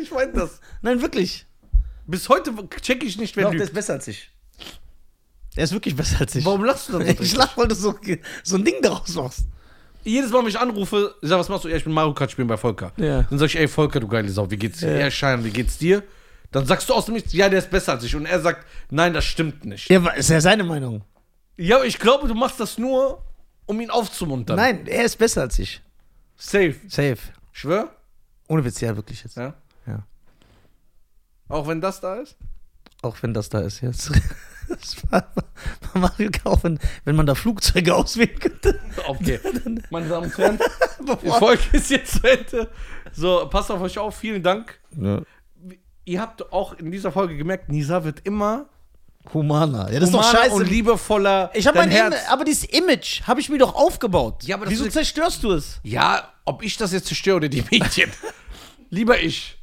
ich meine das. Nein, wirklich. Bis heute check ich nicht, wer Doch, der lügt. ist besser als ich. Er ist wirklich besser als ich. Warum lachst du dann so? Ich lach, weil du so, so ein Ding daraus machst. Jedes Mal, wenn ich anrufe, ich sag, was machst du? Ja, ich bin Mario Kart spielen bei Volker. Ja. Dann sag ich, ey, Volker, du geile Sau, wie geht's dir? Ja. Ja, Schein, wie geht's dir? Dann sagst du aus dem Nichts, ja, der ist besser als ich. Und er sagt, nein, das stimmt nicht. Ja, ist ja seine Meinung. Ja, aber ich glaube, du machst das nur, um ihn aufzumuntern. Nein, er ist besser als ich. Safe. Safe. Schwör? Ohne Witz, ja, wirklich jetzt. Ja. Ja. Auch wenn das da ist? Auch wenn das da ist jetzt. Das war Mario Kart, auch wenn, wenn man da Flugzeuge auswählen könnte. Okay. Meine Damen und Herren, die Folge ist jetzt zu Ende. So, passt auf euch auf. Vielen Dank. Ja. Ihr habt auch in dieser Folge gemerkt, Nisa wird immer Humaner. Ja, das ist doch humaner scheiße. und liebevoller. ich habe mein Herz. Im aber dieses Image habe ich mir doch aufgebaut. Ja, aber das Wieso ist- zerstörst du es? Ja, ob ich das jetzt zerstöre oder die Mädchen. Lieber ich.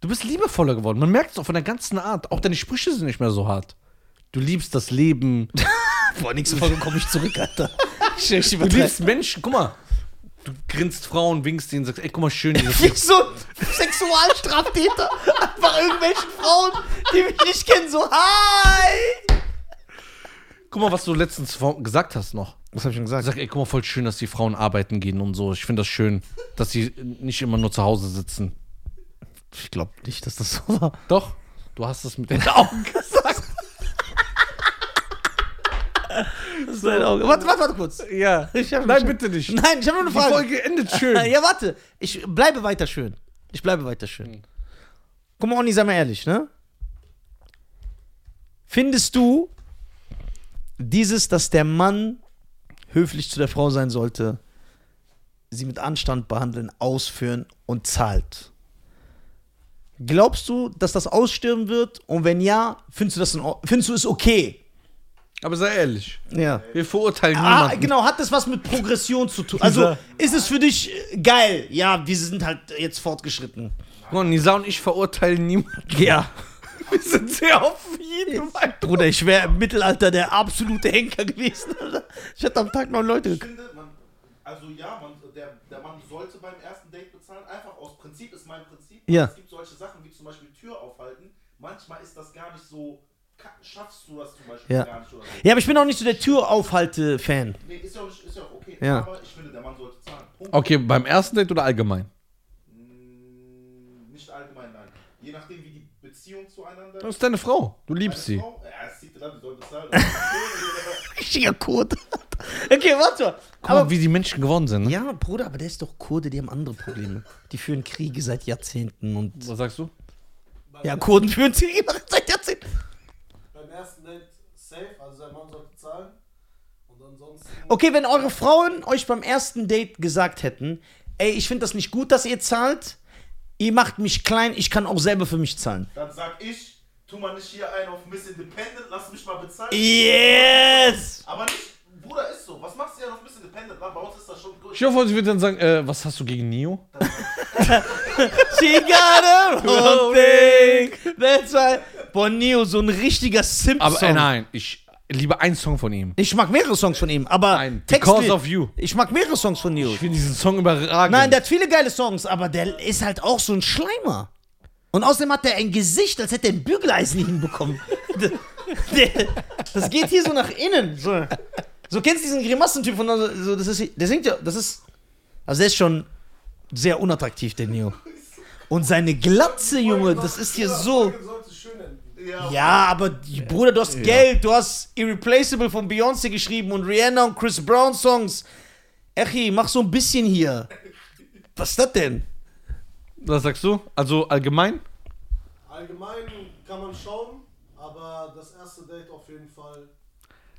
Du bist liebevoller geworden. Man merkt es auch von der ganzen Art. Auch deine Sprüche sind nicht mehr so hart. Du liebst das Leben. Vor nächste Folge komme ich zurück, Alter. Ich, ich Du übertreib- liebst Menschen. Guck mal. Du grinst Frauen, winkst ihnen, sagst, ey, guck mal, schön. Wie so ein Sexualstraftäter. Einfach irgendwelchen Frauen, die mich nicht kennen, so Hi! guck mal, was du letztens gesagt hast noch. Was habe ich schon gesagt? Sag, ey, guck mal, voll schön, dass die Frauen arbeiten gehen und so. Ich finde das schön, dass sie nicht immer nur zu Hause sitzen. Ich glaube nicht, dass das so war. Doch, du hast das mit den Augen gesagt. Warte, warte, warte kurz. Ja. Ich hab Nein, bitte nicht. Nein, ich habe nur eine Die Frage. Folge endet schön. Ja, warte. Ich bleibe weiter schön. Ich bleibe weiter schön. Guck mal, Onni, sei mal ehrlich, ne? Findest du dieses, dass der Mann höflich zu der Frau sein sollte, sie mit Anstand behandeln, ausführen und zahlt? Glaubst du, dass das aussterben wird? Und wenn ja, findest du das in findest du es okay? Aber sei ehrlich. Ja. Wir verurteilen Ah, niemanden. genau, hat das was mit Progression zu tun? Also, ist es für dich äh, geil? Ja, wir sind halt jetzt fortgeschritten. Mal, Nisa und ich verurteilen niemanden. Ja. Wir sind sehr offen jedem. Bruder, ich wäre im Mittelalter der absolute Henker gewesen. Ich hätte am Tag neun Leute Ich finde, man, also ja, man, der, der Mann sollte beim ersten Date bezahlen. Einfach aus Prinzip ist mein Prinzip. Ja. Es gibt solche Sachen wie zum Beispiel Tür aufhalten. Manchmal ist das gar nicht so. Schaffst du das zum Beispiel Ja. gar nicht oder so. Ja, aber ich bin auch nicht so der Türaufhalte-Fan. Nee, ist ja auch, nicht, ist ja auch okay. Ja. Aber ich finde, der Mann sollte zahlen. Punkt. Okay, beim ersten Date oder allgemein? Mm, Nicht allgemein, nein. Je nachdem, wie die Beziehung zueinander Das ist deine Frau. Du liebst sie. Frau, ja, es sieht dann, die soll bezahlen. Richtiger Kurde. Okay, warte mal. Guck mal, Aber, wie die Menschen geworden sind. Ne? ja, Bruder, aber der ist doch Kurde, die haben andere Probleme. Die führen Kriege seit Jahrzehnten und. Was sagst du? Ja, Kurden führen Kriege seit ersten Date safe, also der Mann sollte zahlen. Und ansonsten. Okay, wenn eure Frauen euch beim ersten Date gesagt hätten, ey, ich finde das nicht gut, dass ihr zahlt, ihr macht mich klein, ich kann auch selber für mich zahlen. Dann sag ich, tu mal nicht hier einen auf Miss Independent, lass mich mal bezahlen. Yes! Aber nicht, Bruder, ist so. Was machst du ja auf Miss Independent? Bei uns ist das schon gut. Ich hoffe, sie wird dann sagen, äh, was hast du gegen Neo? She got a whole thing. That's why. Boah, Neo, so ein richtiger Simp-Song. Aber äh, nein, ich liebe einen Song von ihm. Ich mag mehrere Songs von ihm, aber Nein, Because of You. Ich mag mehrere Songs von Neo. Ich finde diesen Song überragend. Nein, der hat viele geile Songs, aber der ist halt auch so ein Schleimer. Und außerdem hat der ein Gesicht, als hätte er ein Bügeleisen hinbekommen. das geht hier so nach innen. So, so kennst du diesen Grimassentyp von so, das ist, der singt ja, das ist Also der ist schon sehr unattraktiv, der Neo. Und seine Glatze, Junge, das ist hier so. Ja, Ja, aber die, Bruder, du hast Geld, du hast Irreplaceable von Beyoncé geschrieben und Rihanna und Chris Brown Songs. Echi, mach so ein bisschen hier. Was ist das denn? Was sagst du? Also allgemein? Allgemein kann man schauen, aber das erste Date auf jeden Fall.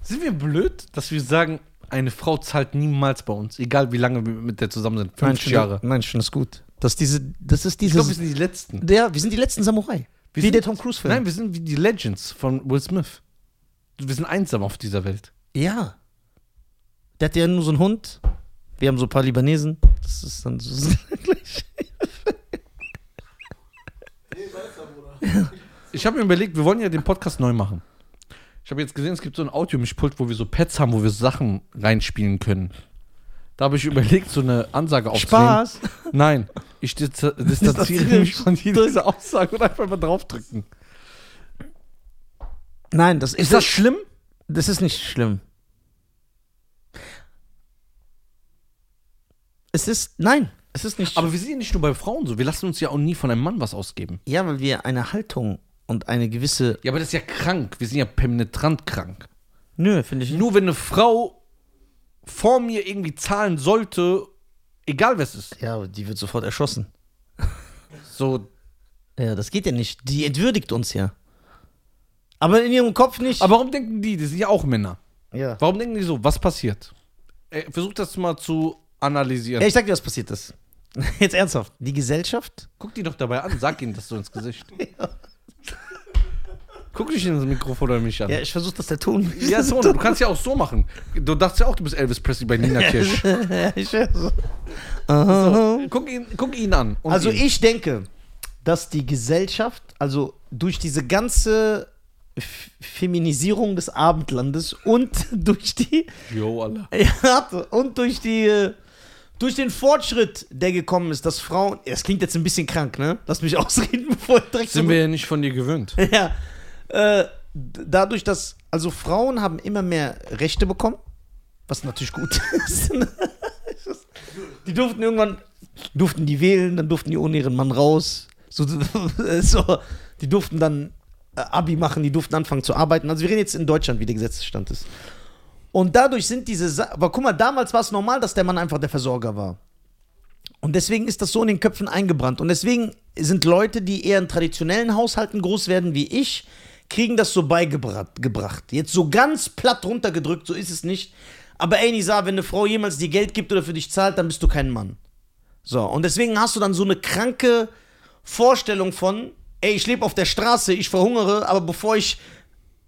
Sind wir blöd, dass wir sagen, eine Frau zahlt niemals bei uns, egal wie lange wir mit der zusammen sind? 50 Jahre. Nein, ich finde das gut. Das, ist diese, das ist Ich dieses. glaube, wir sind die Letzten. ja, wir sind die letzten Samurai. Wir wie sind- der Tom Cruise-Film. Nein, wir sind wie die Legends von Will Smith. Wir sind einsam auf dieser Welt. Ja. Der hat ja nur so einen Hund. Wir haben so ein paar Libanesen. Das ist dann so. Bruder. Ich habe mir überlegt, wir wollen ja den Podcast neu machen. Ich habe jetzt gesehen, es gibt so ein Audiomischpult, wo wir so Pads haben, wo wir Sachen reinspielen können. Da habe ich überlegt, so eine Ansage aufzunehmen. Spaß. Nein, ich dis- distanziere mich von dieser Aussage und einfach mal draufdrücken. Nein, das ist, Ist das schlimm? das ist nicht schlimm. Es ist. Nein, es ist nicht Aber wir sind ja nicht nur bei Frauen so. Wir lassen uns ja auch nie von einem Mann was ausgeben. Ja, weil wir eine Haltung und eine gewisse. Ja, aber das ist ja krank. Wir sind ja penetrant krank. Nö, finde ich nicht. Nur wenn eine Frau vor mir irgendwie zahlen sollte, egal wer es ist. Ja, aber die wird sofort erschossen. So, Ja, das geht ja nicht. Die entwürdigt uns ja. Aber in ihrem Kopf nicht. aber warum denken die, die sind ja auch Männer. ja. Warum denken die so, was passiert? Versuch das mal zu analysieren. ja, ich sag dir, was passiert ist. Jetzt ernsthaft. Die Gesellschaft. Guck die doch dabei an, sag ihnen das so ins Gesicht. Guck dich in das Mikrofon oder mich an. Ja, ich versuche das der Ton. Ja, so, du kannst ja auch so machen. Du dachtest ja auch, du bist Elvis Presley bei Nina Kirsch. ja, ich weiß. so. So, guck, ihn, guck ihn an. Also ihn. ich denke, dass die Gesellschaft, also durch diese ganze Feminisierung des Abendlandes und durch die Jo, Alter. ja, und durch die äh, durch den Fortschritt, der gekommen ist, dass Frauen, das klingt jetzt ein bisschen krank, ne? Lass mich ausreden, bevor ich direkt Sind wir ja nicht von dir gewöhnt. ja, äh, dadurch, dass also Frauen haben immer mehr Rechte bekommen, was natürlich gut ist. ne? die durften irgendwann durften die wählen, dann durften die ohne ihren Mann raus. So, so, die durften dann äh, Abi machen, die durften anfangen zu arbeiten. Also wir reden jetzt in Deutschland, wie der Gesetzesstand ist. Und dadurch sind diese, Sa aber guck mal, damals war es normal, dass der Mann einfach der Versorger war. Und deswegen ist das so in den Köpfen eingebrannt. Und deswegen sind Leute, die eher in traditionellen Haushalten groß werden wie ich, kriegen das so beigebracht. Gebracht. Jetzt so ganz platt runtergedrückt, so ist es nicht. Aber ey, Nisa, wenn eine Frau jemals dir Geld gibt oder für dich zahlt, dann bist du kein Mann. So, und deswegen hast du dann so eine kranke Vorstellung von, ey, ich lebe auf der Straße, ich verhungere, aber bevor ich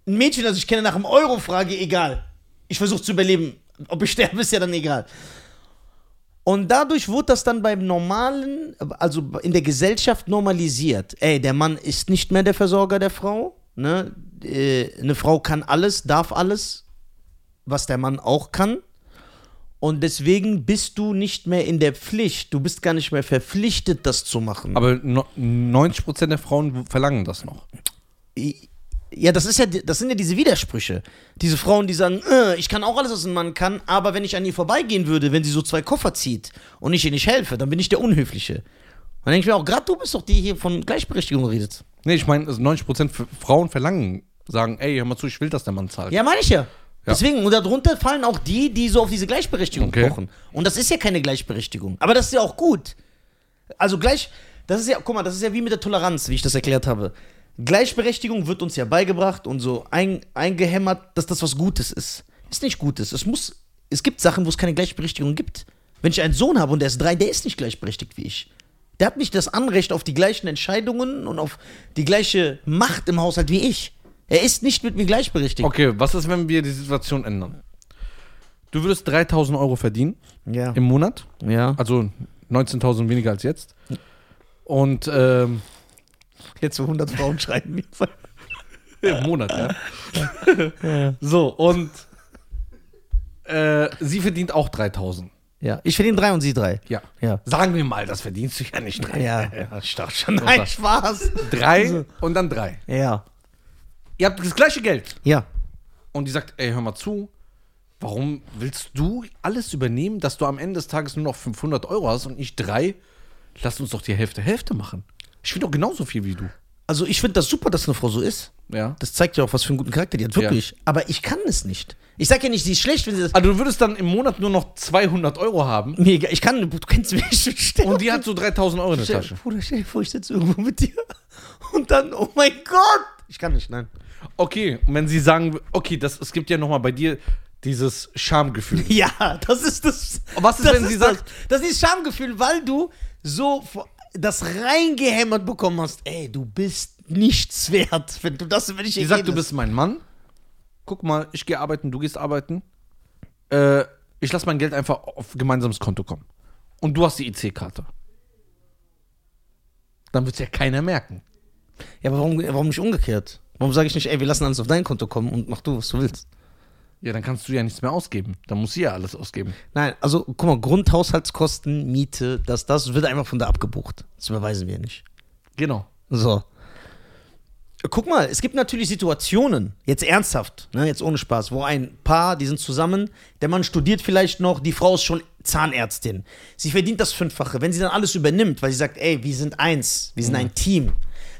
ein Mädchen, das ich kenne, nach einem Euro frage, egal. Ich versuche zu überleben. Ob ich sterbe, ist ja dann egal. Und dadurch wurde das dann beim normalen, also in der Gesellschaft normalisiert. Ey, der Mann ist nicht mehr der Versorger der Frau. Ne? Äh, eine Frau kann alles, darf alles, was der Mann auch kann. Und deswegen bist du nicht mehr in der Pflicht. Du bist gar nicht mehr verpflichtet, das zu machen. Aber no 90% der Frauen verlangen das noch. Ja, das ist ja, das sind ja diese Widersprüche. Diese Frauen, die sagen, äh, ich kann auch alles, was ein Mann kann, aber wenn ich an ihr vorbeigehen würde, wenn sie so zwei Koffer zieht und ich ihr nicht helfe, dann bin ich der Unhöfliche. Dann denke ich mir auch, gerade du bist doch die hier von Gleichberechtigung redet. Nee, ich meine, also 90% F- Frauen verlangen, sagen, ey, hör mal zu, ich will, dass der Mann zahlt. Ja, meine ich ja. Deswegen, und darunter fallen auch die, die so auf diese Gleichberechtigung Okay. pochen. Und das ist ja keine Gleichberechtigung. Aber das ist ja auch gut. Also gleich, das ist ja, guck mal, das ist ja wie mit der Toleranz, wie ich das erklärt habe. Gleichberechtigung wird uns ja beigebracht und so ein, eingehämmert, dass das was Gutes ist. Ist nicht Gutes. Es muss, es gibt Sachen, wo es keine Gleichberechtigung gibt. Wenn ich einen Sohn habe und der ist drei, der ist nicht gleichberechtigt wie ich. Der hat nicht das Anrecht auf die gleichen Entscheidungen und auf die gleiche Macht im Haushalt wie ich. Er ist nicht mit mir gleichberechtigt. Okay, was ist, wenn wir die Situation ändern? Du würdest 3000 Euro verdienen Ja. im Monat, Ja. also 19.000 weniger als jetzt. Und ähm, Jetzt so 100 Frauen schreiben mir. im Monat, ja. So, und äh, sie verdient auch 3000. Ja. Ich verdiene drei und sie drei. Ja. Ja. Sagen wir mal, das verdienst du ja nicht drei. Ja, ja ich dachte schon. Nein, Spaß. Drei und dann drei. Ja. Ihr habt das gleiche Geld. Ja. Und die sagt, ey, hör mal zu, Warum willst du alles übernehmen, dass du am Ende des Tages nur noch 500 Euro hast und nicht drei? Lass uns doch die Hälfte Hälfte machen. Ich will doch genauso viel wie du. Also ich finde das super, dass eine Frau so ist. Ja. Das zeigt ja auch, was für einen guten Charakter die hat, wirklich. Aber ich kann es nicht. Ich sag ja nicht, sie ist schlecht, wenn sie das. Also du würdest dann im Monat nur noch 200 Euro haben egal, ich kann, du kennst mich. Und die hat so 3000 Euro in der Stell, Tasche. Bruder, stell dir vor, ich sitze irgendwo mit dir und dann, oh mein Gott! Ich kann nicht, nein. Okay, und wenn sie sagen, okay, das, es gibt ja nochmal bei dir dieses Schamgefühl. Ja, das ist das. Was ist, das wenn sie das. sagt- Das ist Schamgefühl, weil du so das reingehämmert bekommen hast. Ey, du bist nichts wert, wenn du das über dich Die sagt, du bist mein Mann. Guck mal, ich gehe arbeiten, du gehst arbeiten. Äh, ich lasse mein Geld einfach auf gemeinsames Konto kommen. Und du hast die IC-Karte. Dann wird es ja keiner merken. Ja, aber warum, warum nicht umgekehrt? Warum sage ich nicht, ey, wir lassen alles auf dein Konto kommen und mach du, was du willst? Ja, dann kannst du ja nichts mehr ausgeben. Dann muss sie ja alles ausgeben. Nein, also guck mal, Grundhaushaltskosten, Miete, das, das wird einfach von da abgebucht. Das überweisen wir nicht. Genau. So. Guck mal, es gibt natürlich Situationen, jetzt ernsthaft, ne, jetzt ohne Spaß, wo ein Paar, die sind zusammen, der Mann studiert vielleicht noch, die Frau ist schon Zahnärztin. Sie verdient das Fünffache. Wenn sie dann alles übernimmt, weil sie sagt, ey, wir sind eins, wir sind ein Team,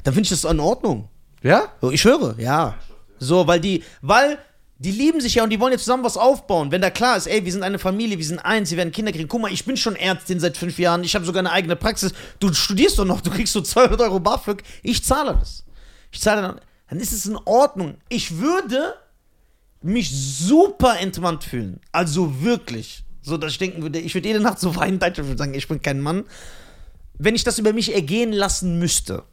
dann finde ich das in Ordnung. Ja? So, ich höre, ja. So, weil die, weil die lieben sich ja und die wollen ja zusammen was aufbauen. Wenn da klar ist, ey, wir sind eine Familie, wir sind eins, wir werden Kinder kriegen. Guck mal, ich bin schon Ärztin seit fünf Jahren, ich habe sogar eine eigene Praxis. Du studierst doch noch, du kriegst so 200 Euro BAföG. Ich zahle das. Ich zahle dann, dann ist es in Ordnung. Ich würde mich super entmannt fühlen. Also wirklich. So, dass ich denken würde, ich würde jede Nacht so weinen, ich würde sagen, ich bin kein Mann. Wenn ich das über mich ergehen lassen müsste.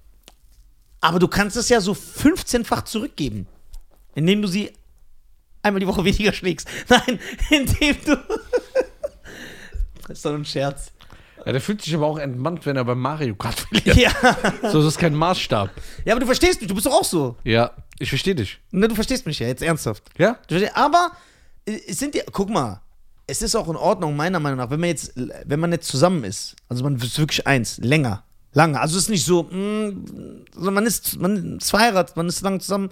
Aber du kannst es ja so 15-fach zurückgeben, indem du sie einmal die Woche weniger schlägst. Nein, indem du. das ist doch ein Scherz. Ja, der fühlt sich aber auch entmannt, wenn er bei Mario Kart verliert. Ja. So, das ist kein Maßstab. ja, aber du verstehst mich, du bist doch auch so. Ja, ich verstehe dich. Ne, du verstehst mich ja, jetzt ernsthaft. Ja? Du verstehst- Aber äh, es sind ja, guck mal, es ist auch in Ordnung, meiner Meinung nach, wenn man jetzt, wenn man jetzt zusammen ist, also man ist wirklich eins, länger, lange. Also es ist nicht so, mm, also man ist, man ist verheiratet, man ist lange zusammen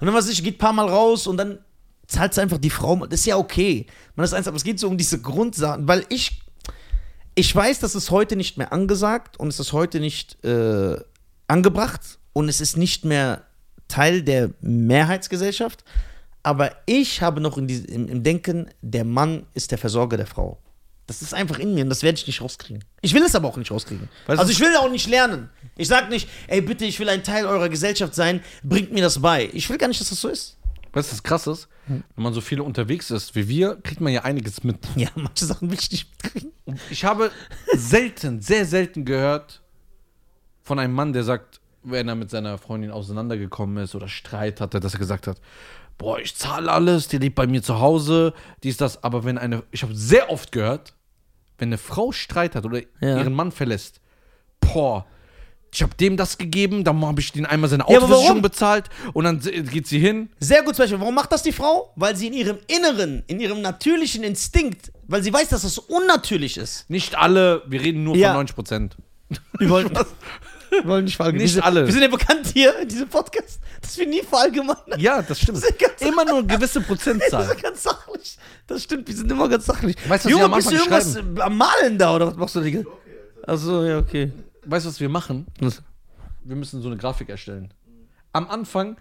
und dann was ich, geht ein paar Mal raus und dann zahlt einfach die Frau, das ist ja okay. Man ist eins, aber es geht so um diese Grundsachen, weil ich, ich weiß, das ist heute nicht mehr angesagt und es ist heute nicht äh, angebracht und es ist nicht mehr Teil der Mehrheitsgesellschaft. Aber ich habe noch in die, im, im Denken, der Mann ist der Versorger der Frau. Das ist einfach in mir und das werde ich nicht rauskriegen. Ich will es aber auch nicht rauskriegen. Weißt also ich will auch nicht lernen. Ich sage nicht, ey bitte, ich will ein Teil eurer Gesellschaft sein, bringt mir das bei. Ich will gar nicht, dass das so ist. Weißt du, was krass ist? Wenn man so viele unterwegs ist wie wir, kriegt man ja einiges mit. Ja, manche Sachen will ich nicht mitkriegen. Und ich habe selten, sehr selten gehört von einem Mann, der sagt, wenn er mit seiner Freundin auseinandergekommen ist oder Streit hatte, dass er gesagt hat, boah, ich zahle alles, die lebt bei mir zu Hause, dies, das. Aber wenn eine, ich habe sehr oft gehört, wenn eine Frau Streit hat oder Ja. ihren Mann verlässt, boah, ich habe dem das gegeben, dann habe ich den einmal seine Ja, aber Autoversicherung warum? bezahlt und dann geht sie hin. Sehr gut zum Beispiel. Warum macht das die Frau? Weil sie in ihrem Inneren, in ihrem natürlichen Instinkt, weil sie weiß, dass das unnatürlich ist. Nicht alle, wir reden nur Ja. von 90 Prozent. Wir wollen, wir wollen nicht verallgemeinern. Nicht wir sind, alle. Wir sind ja bekannt hier in diesem Podcast, dass wir nie verallgemeinern. Ja, das stimmt. Das ist ganz- Immer nur eine gewisse Wir Prozentzahl. sind ganz sachlich. Das stimmt, wir sind immer ganz sachlich. Weißt du, was Junge, wir am bist du Anfang irgendwas am Malen da oder was machst du, Digga? Achso, ja, okay. Weißt du, was wir machen? Wir müssen so eine Grafik erstellen. Am Anfang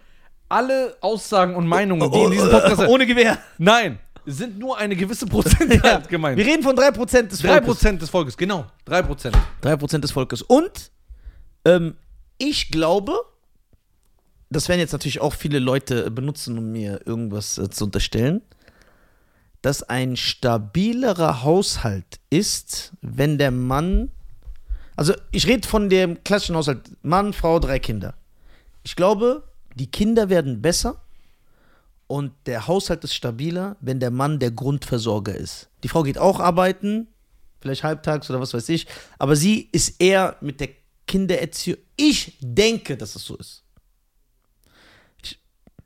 alle Aussagen und Meinungen, die in diesem Podcast Ohne Gewehr. Nein, sind nur eine gewisse Prozentzahl gemeint. Wir reden von 3% des 3% Volkes. des Volkes, genau. 3%. 3% des Volkes. Und ähm, ich glaube, das werden jetzt natürlich auch viele Leute benutzen, um mir irgendwas äh, zu unterstellen, dass ein stabilerer Haushalt ist, wenn der Mann. Also, ich rede von dem klassischen Haushalt: Mann, Frau, drei Kinder. Ich glaube, die Kinder werden besser und der Haushalt ist stabiler, wenn der Mann der Grundversorger ist. Die Frau geht auch arbeiten, vielleicht halbtags oder was weiß ich, aber sie ist eher mit der Kindererziehung. Ich denke, dass es so ist. Ich,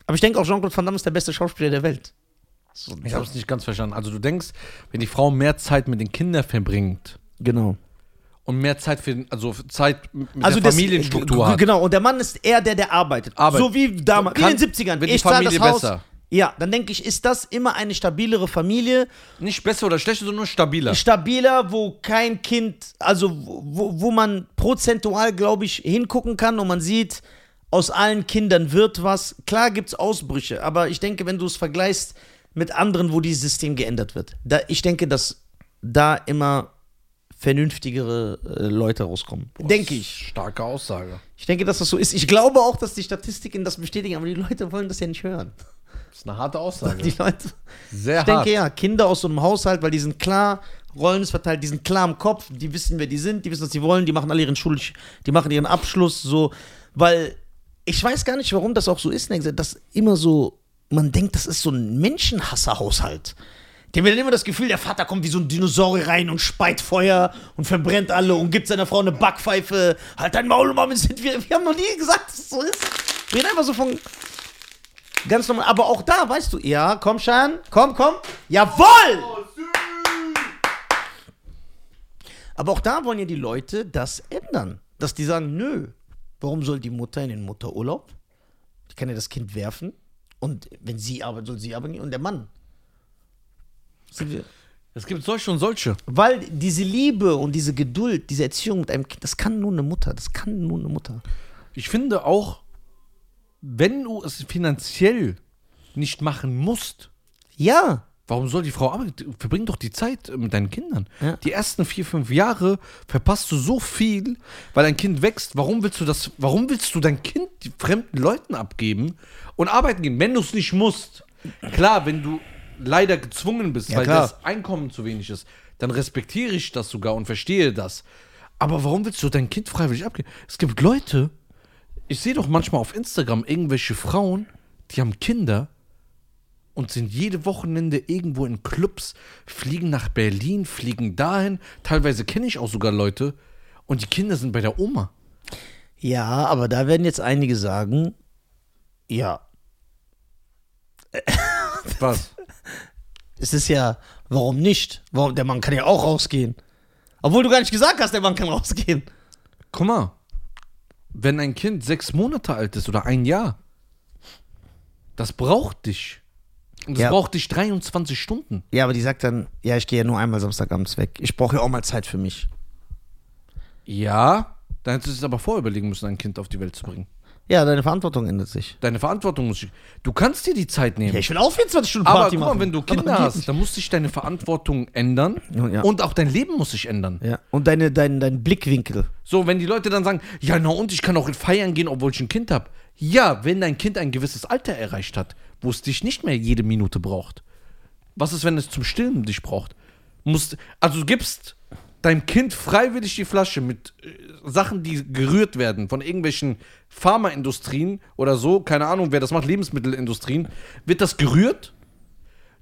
aber ich denke auch, Jean-Claude Van Damme ist der beste Schauspieler der Welt. So, Ich habe es nicht ganz verstanden. Also du denkst, wenn die Frau mehr Zeit mit den Kindern verbringt genau. Und mehr Zeit für den, also Zeit mit Also der das- Familienstruktur hat, Genau, und der Mann ist eher der, der arbeitet. Arbeit- So wie damals, wie kann- in den 70ern. wird die ich zahle Familie das Haus. besser. Ja, dann denke ich, ist das immer eine stabilere Familie, Nicht besser oder schlechter, sondern nur stabiler. stabiler, wo kein Kind, also wo, wo man prozentual, glaube ich, hingucken kann und man sieht, aus allen Kindern wird was. Klar gibt es Ausbrüche, aber ich denke, wenn du es vergleichst mit anderen, wo dieses System geändert wird, da, ich denke, dass da immer vernünftigere äh, Leute rauskommen. denke ich. Starke Aussage. Ich denke, dass das so ist. Ich glaube auch, dass die Statistiken das bestätigen, aber die Leute wollen das ja nicht hören. Das ist eine harte Aussage. Die Leute. Sehr Ich hart. denke ja, Kinder aus so einem Haushalt, weil die sind klar, Rollen ist verteilt, die sind klar im Kopf, die wissen, wer die sind, die wissen, was sie wollen, die machen alle ihren Schul, die machen ihren Abschluss so, weil ich weiß gar nicht, warum das auch so ist, dass immer so, man denkt, das ist so ein Menschenhasser-Haushalt. Die haben dann immer das Gefühl, der Vater kommt wie so ein Dinosaurier rein und speit Feuer und verbrennt alle und gibt seiner Frau eine Backpfeife. Halt dein Maul, Mama, sind wir. Wir haben noch nie gesagt, dass es so ist. Wir reden einfach so von ganz normal. Aber auch da, weißt du, ja, komm, Schan, komm, komm. Jawohl! Aber auch da wollen ja die Leute das ändern. Dass die sagen, nö, warum soll die Mutter in den Mutterurlaub? Die kann ja das Kind werfen. Und wenn sie arbeitet, soll sie arbeiten. Und der Mann. Es gibt solche und solche. Weil diese Liebe und diese Geduld, diese Erziehung mit einem Kind, das kann nur eine Mutter. Das kann nur eine Mutter. Ich finde auch, wenn du es finanziell nicht machen musst, Ja. warum soll die Frau arbeiten? Verbring doch die Zeit mit deinen Kindern. Ja. Die ersten vier, fünf Jahre verpasst du so viel, weil dein Kind wächst. Warum willst du das, warum willst du dein Kind fremden Leuten abgeben und arbeiten gehen, wenn du es nicht musst? Klar, wenn du leider gezwungen bist, Ja, weil klar. das Einkommen zu wenig ist, dann respektiere ich das sogar und verstehe das. Aber warum willst du dein Kind freiwillig abgeben? Es gibt Leute, ich sehe doch manchmal auf Instagram irgendwelche Frauen, die haben Kinder und sind jede Wochenende irgendwo in Clubs, fliegen nach Berlin, fliegen dahin. Teilweise kenne ich auch sogar Leute und die Kinder sind bei der Oma. Ja, aber da werden jetzt einige sagen, ja, Was? Es ist ja, warum nicht? Warum, der Mann kann ja auch rausgehen. Obwohl du gar nicht gesagt hast, der Mann kann rausgehen. Guck mal, wenn ein Kind sechs Monate alt ist oder ein Jahr, das braucht dich. Und das Ja. braucht dich 23 Stunden. Ja, aber die sagt dann, ja, ich gehe ja nur einmal Samstagabends weg. Ich brauche ja auch mal Zeit für mich. Ja, dann hättest du es aber vorüberlegen müssen, ein Kind auf die Welt zu bringen. Ja, deine Verantwortung ändert sich. Deine Verantwortung muss ich. Du kannst dir die Zeit nehmen. Ja, ich will auch 24 Stunden aber Party guck machen. mal, wenn du Kinder geht hast, nicht. dann muss sich deine Verantwortung ändern Ja. und auch dein Leben muss sich ändern. Ja, und deine, dein, dein Blickwinkel. So, wenn die Leute dann sagen, ja, na und ich kann auch feiern gehen, obwohl ich ein Kind habe. Ja, wenn dein Kind ein gewisses Alter erreicht hat, wo es dich nicht mehr jede Minute braucht. Was ist, wenn es zum Stillen dich braucht? Musst, also du gibst deinem Kind freiwillig die Flasche mit äh, Sachen, die gerührt werden von irgendwelchen Pharmaindustrien oder so, keine Ahnung, wer das macht, Lebensmittelindustrien, wird das gerührt?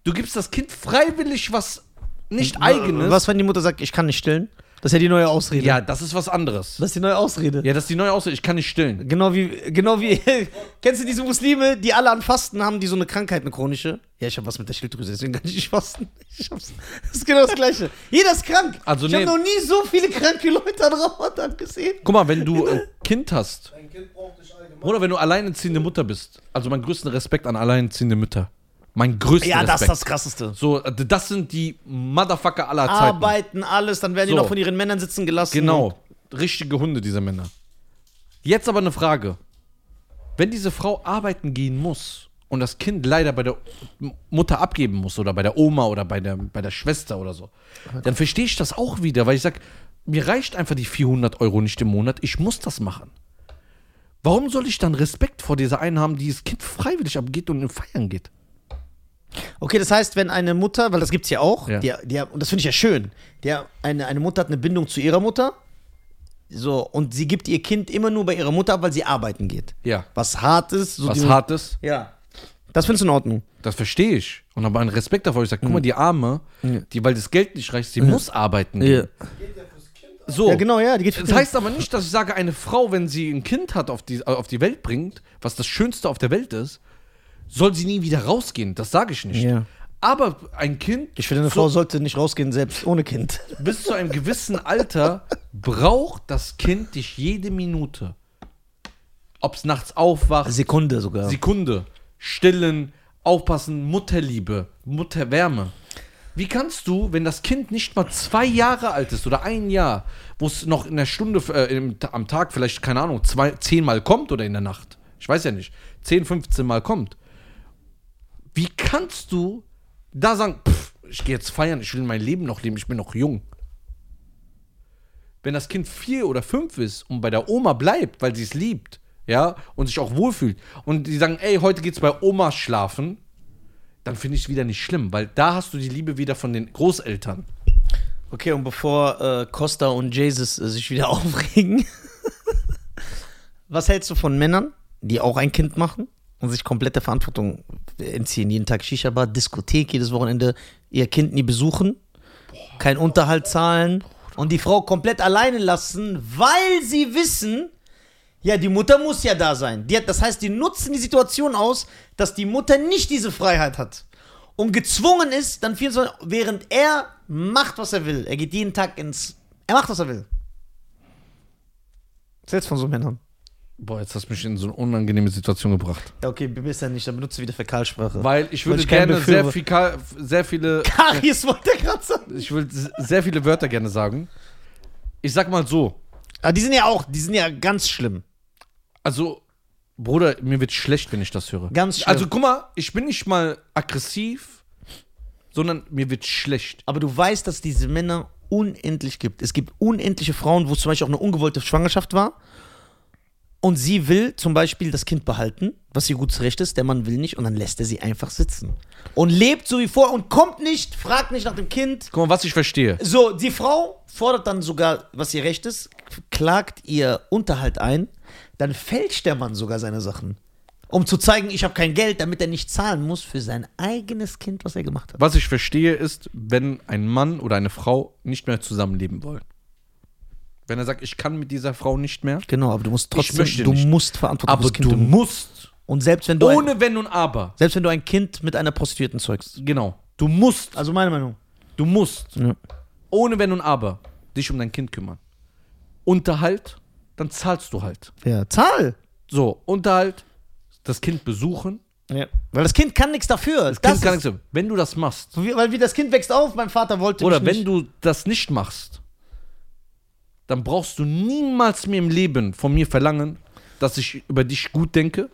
Du gibst das Kind freiwillig was nicht eigenes. Was, wenn die Mutter sagt, ich kann nicht stillen? Das ist ja die neue Ausrede. Ja, das ist was anderes. Das ist die neue Ausrede. Ja, das ist die neue Aussage, ich kann nicht stillen. Genau wie, genau wie, kennst du diese Muslime, die alle an Fasten haben, die so eine Krankheit, eine chronische? Ja, ich habe was mit der Schilddrüse, deswegen kann ich nicht fasten. Ich hab's, das ist genau das Gleiche. Jeder ist krank. Also ich nee. habe noch nie so viele kranke Leute an Ramadan gesehen. Guck mal, wenn du ein Kind hast, Dein Kind braucht dich allgemein. oder wenn du alleinerziehende Mutter bist, also meinen größten Respekt an alleinerziehende Mütter. Mein größter Ja, das ist Respekt. das Krasseste. so, das sind die Motherfucker aller Zeiten. Arbeiten, alles, dann werden die So. noch von ihren Männern sitzen gelassen. Genau. Richtige Hunde, diese Männer. Jetzt aber eine Frage. Wenn diese Frau arbeiten gehen muss und das Kind leider bei der M- Mutter abgeben muss oder bei der Oma oder bei der, bei der Schwester oder so, dann verstehe ich das auch wieder, weil ich sage, mir reicht einfach die 400 Euro nicht im Monat, ich muss das machen. Warum soll ich dann Respekt vor dieser einen haben, die das Kind freiwillig abgeht und in Feiern geht? Okay, das heißt, wenn eine Mutter, weil das gibt's ja auch, Ja. Die, die, und das finde ich ja schön, der, eine, eine Mutter hat eine Bindung zu ihrer Mutter, so, und sie gibt ihr Kind immer nur bei ihrer Mutter ab, weil sie arbeiten geht. Ja. Was hart ist. So Was die- hart ist, Ja. Das findest du in Ordnung. das verstehe ich. Und aber einen Respekt davor. Ich sage, guck mal, die Arme, die, weil das Geld nicht reicht, sie muss arbeiten. ja. So. Ja, genau, ja, die geht Das heißt aber nicht, dass ich sage, eine Frau, wenn sie ein Kind hat, auf die, auf die Welt bringt, was das Schönste auf der Welt ist, soll sie nie wieder rausgehen. Das sage ich nicht. Ja. Aber ein Kind Ich finde, eine so, Frau sollte nicht rausgehen, selbst ohne Kind. bis zu einem gewissen Alter braucht das Kind dich jede Minute. Ob es nachts aufwacht, Sekunde sogar. Sekunde, stillen, aufpassen, Mutterliebe, Mutterwärme. Wie kannst du, wenn das Kind nicht mal zwei Jahre alt ist oder ein Jahr, wo es noch in der Stunde, äh, im, am Tag vielleicht, keine Ahnung, zwei, zehnmal kommt oder in der Nacht, ich weiß ja nicht, 10, 15 Mal kommt, wie kannst du da sagen, pff, ich gehe jetzt feiern, ich will mein Leben noch leben, ich bin noch jung. Wenn das Kind vier oder fünf ist und bei der Oma bleibt, weil sie es liebt, ja, und sich auch wohlfühlt, und die sagen, ey, heute geht's bei Oma schlafen, dann finde ich es wieder nicht schlimm, weil da hast du die Liebe wieder von den Großeltern. Okay, und bevor äh, Costa und Jesus äh, sich wieder aufregen, was hältst du von Männern, die auch ein Kind machen und sich komplett der Verantwortung entziehen? Jeden Tag Shisha-Bar, Diskothek, jedes Wochenende ihr Kind nie besuchen, keinen Unterhalt zahlen und die Frau komplett alleine lassen, weil sie wissen, ja, die Mutter muss ja da sein. Hat, das heißt, die nutzen die Situation aus, dass die Mutter nicht diese Freiheit hat und gezwungen ist, dann 24, während er macht, was er will. Er geht jeden Tag ins. Er macht, was er will. Selbst von so Männern. Boah, jetzt hast du mich in so eine unangenehme Situation gebracht. Ja, okay, bist ja nicht, dann benutzt du wieder Fäkalsprache. Weil ich würde ich gerne sehr, viel, sehr viele. Karies wollte er gerade sagen. Ich s- sehr viele Wörter gerne sagen. Ich sag mal so. Aber die sind ja auch, die sind ja ganz schlimm. Also, Bruder, mir wird schlecht, wenn ich das höre. Ganz schlimm. Also, guck mal, ich bin nicht mal aggressiv, sondern mir wird schlecht. Aber du weißt, dass es diese Männer unendlich gibt. Es gibt unendliche Frauen, wo es zum Beispiel auch eine ungewollte Schwangerschaft war. Und sie will zum Beispiel das Kind behalten, was ihr gutes Recht ist. Der Mann will nicht und dann lässt er sie einfach sitzen. Und lebt so wie vor und kommt nicht, fragt nicht nach dem Kind. Guck mal, was ich verstehe. So, die Frau fordert dann sogar, was ihr Recht ist, klagt ihr Unterhalt ein. Dann fälscht der Mann sogar seine Sachen. Um zu zeigen, ich habe kein Geld, damit er nicht zahlen muss für sein eigenes Kind, was er gemacht hat. Was ich verstehe, ist, wenn ein Mann oder eine Frau nicht mehr zusammenleben wollen. Wenn er sagt, ich kann mit dieser Frau nicht mehr, Genau, aber du musst trotzdem, möchte du nicht. musst Verantwortung aber du musst, Und selbst wenn du ein, ohne Wenn und Aber, selbst wenn du ein Kind mit einer Prostituierten zeugst. genau, du musst, Also meine Meinung. du musst, Ja. ohne Wenn und Aber, dich um dein Kind kümmern. Unterhalt, dann zahlst du halt. Ja, Zahl. So, Unterhalt, das Kind besuchen. Ja. Weil das Kind kann nichts dafür. Das Kind kann nichts. Wenn du das machst, weil wie das Kind wächst auf, mein Vater wollte oder mich wenn nicht. du das nicht machst, dann brauchst du niemals mehr im Leben von mir verlangen, dass ich über dich gut denke.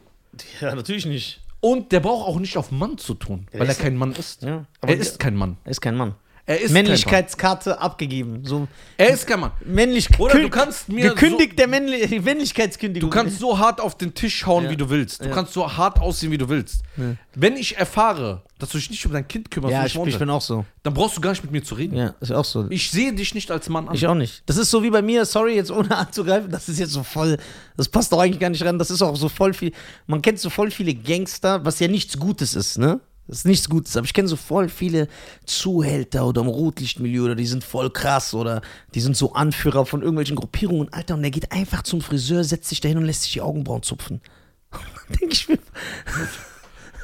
Ja, natürlich nicht. Und der braucht auch nicht auf Mann zu tun, weil er kein Mann ist. Ja, er ist kein Mann. Er ist kein Mann. Er ist Männlichkeitskarte abgegeben. So. Er ist kein Mann. männlich Oder du kannst mir gekündigt der Männli Männlichkeitskündigung. Du kannst so hart auf den Tisch hauen, Ja. wie du willst. Du Ja. kannst so hart aussehen, wie du willst. Ja. Wenn ich erfahre, dass du dich nicht um dein Kind kümmerst, ja, ich, ich bin auch so. dann brauchst du gar nicht mit mir zu reden. Ja, ist auch so. Ich sehe dich nicht als Mann an. Ich auch nicht. Das ist so wie bei mir, sorry, jetzt ohne anzugreifen, das ist jetzt so voll, das passt doch eigentlich gar nicht ran, das ist auch so voll viel, man kennt so voll viele Gangster, was ja nichts Gutes ist, ne? Das ist nichts Gutes, aber ich kenne so voll viele Zuhälter oder im Rotlichtmilieu oder die sind voll krass oder die sind so Anführer von irgendwelchen Gruppierungen, Alter, und der geht einfach zum Friseur, setzt sich dahin und lässt sich die Augenbrauen zupfen. denke ich mir,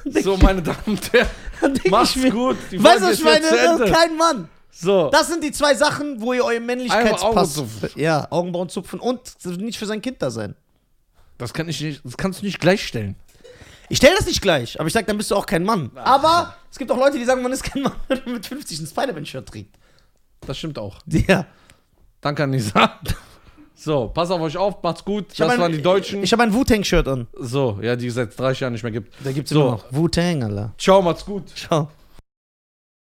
so, meine Damen und Herren, macht's ich mir, gut. Die weißt du, ich meine? Das Ende. kein Mann. So, Das sind die zwei Sachen, wo ihr euer Männlichkeitspass. Augenbrauen Ja, Augenbrauen zupfen und nicht für sein Kind da sein. das, kann ich nicht, das kannst du nicht gleichstellen. Ich stelle das nicht gleich, aber ich sag, dann bist du auch kein Mann. Aber es gibt auch Leute, die sagen, man ist kein Mann, wenn man mit 50 ein Spider-Man-Shirt trägt. Das stimmt auch. Ja. Danke an Nisa. So, pass auf euch auf, macht's gut. Ich das ein- waren die Deutschen. Ich habe ein Wu-Tang-Shirt an. so, ja, die es seit 30 Jahren nicht mehr gibt. Da gibt's So. immer noch. Wu-Tang, Alter. Ciao, macht's gut. Ciao.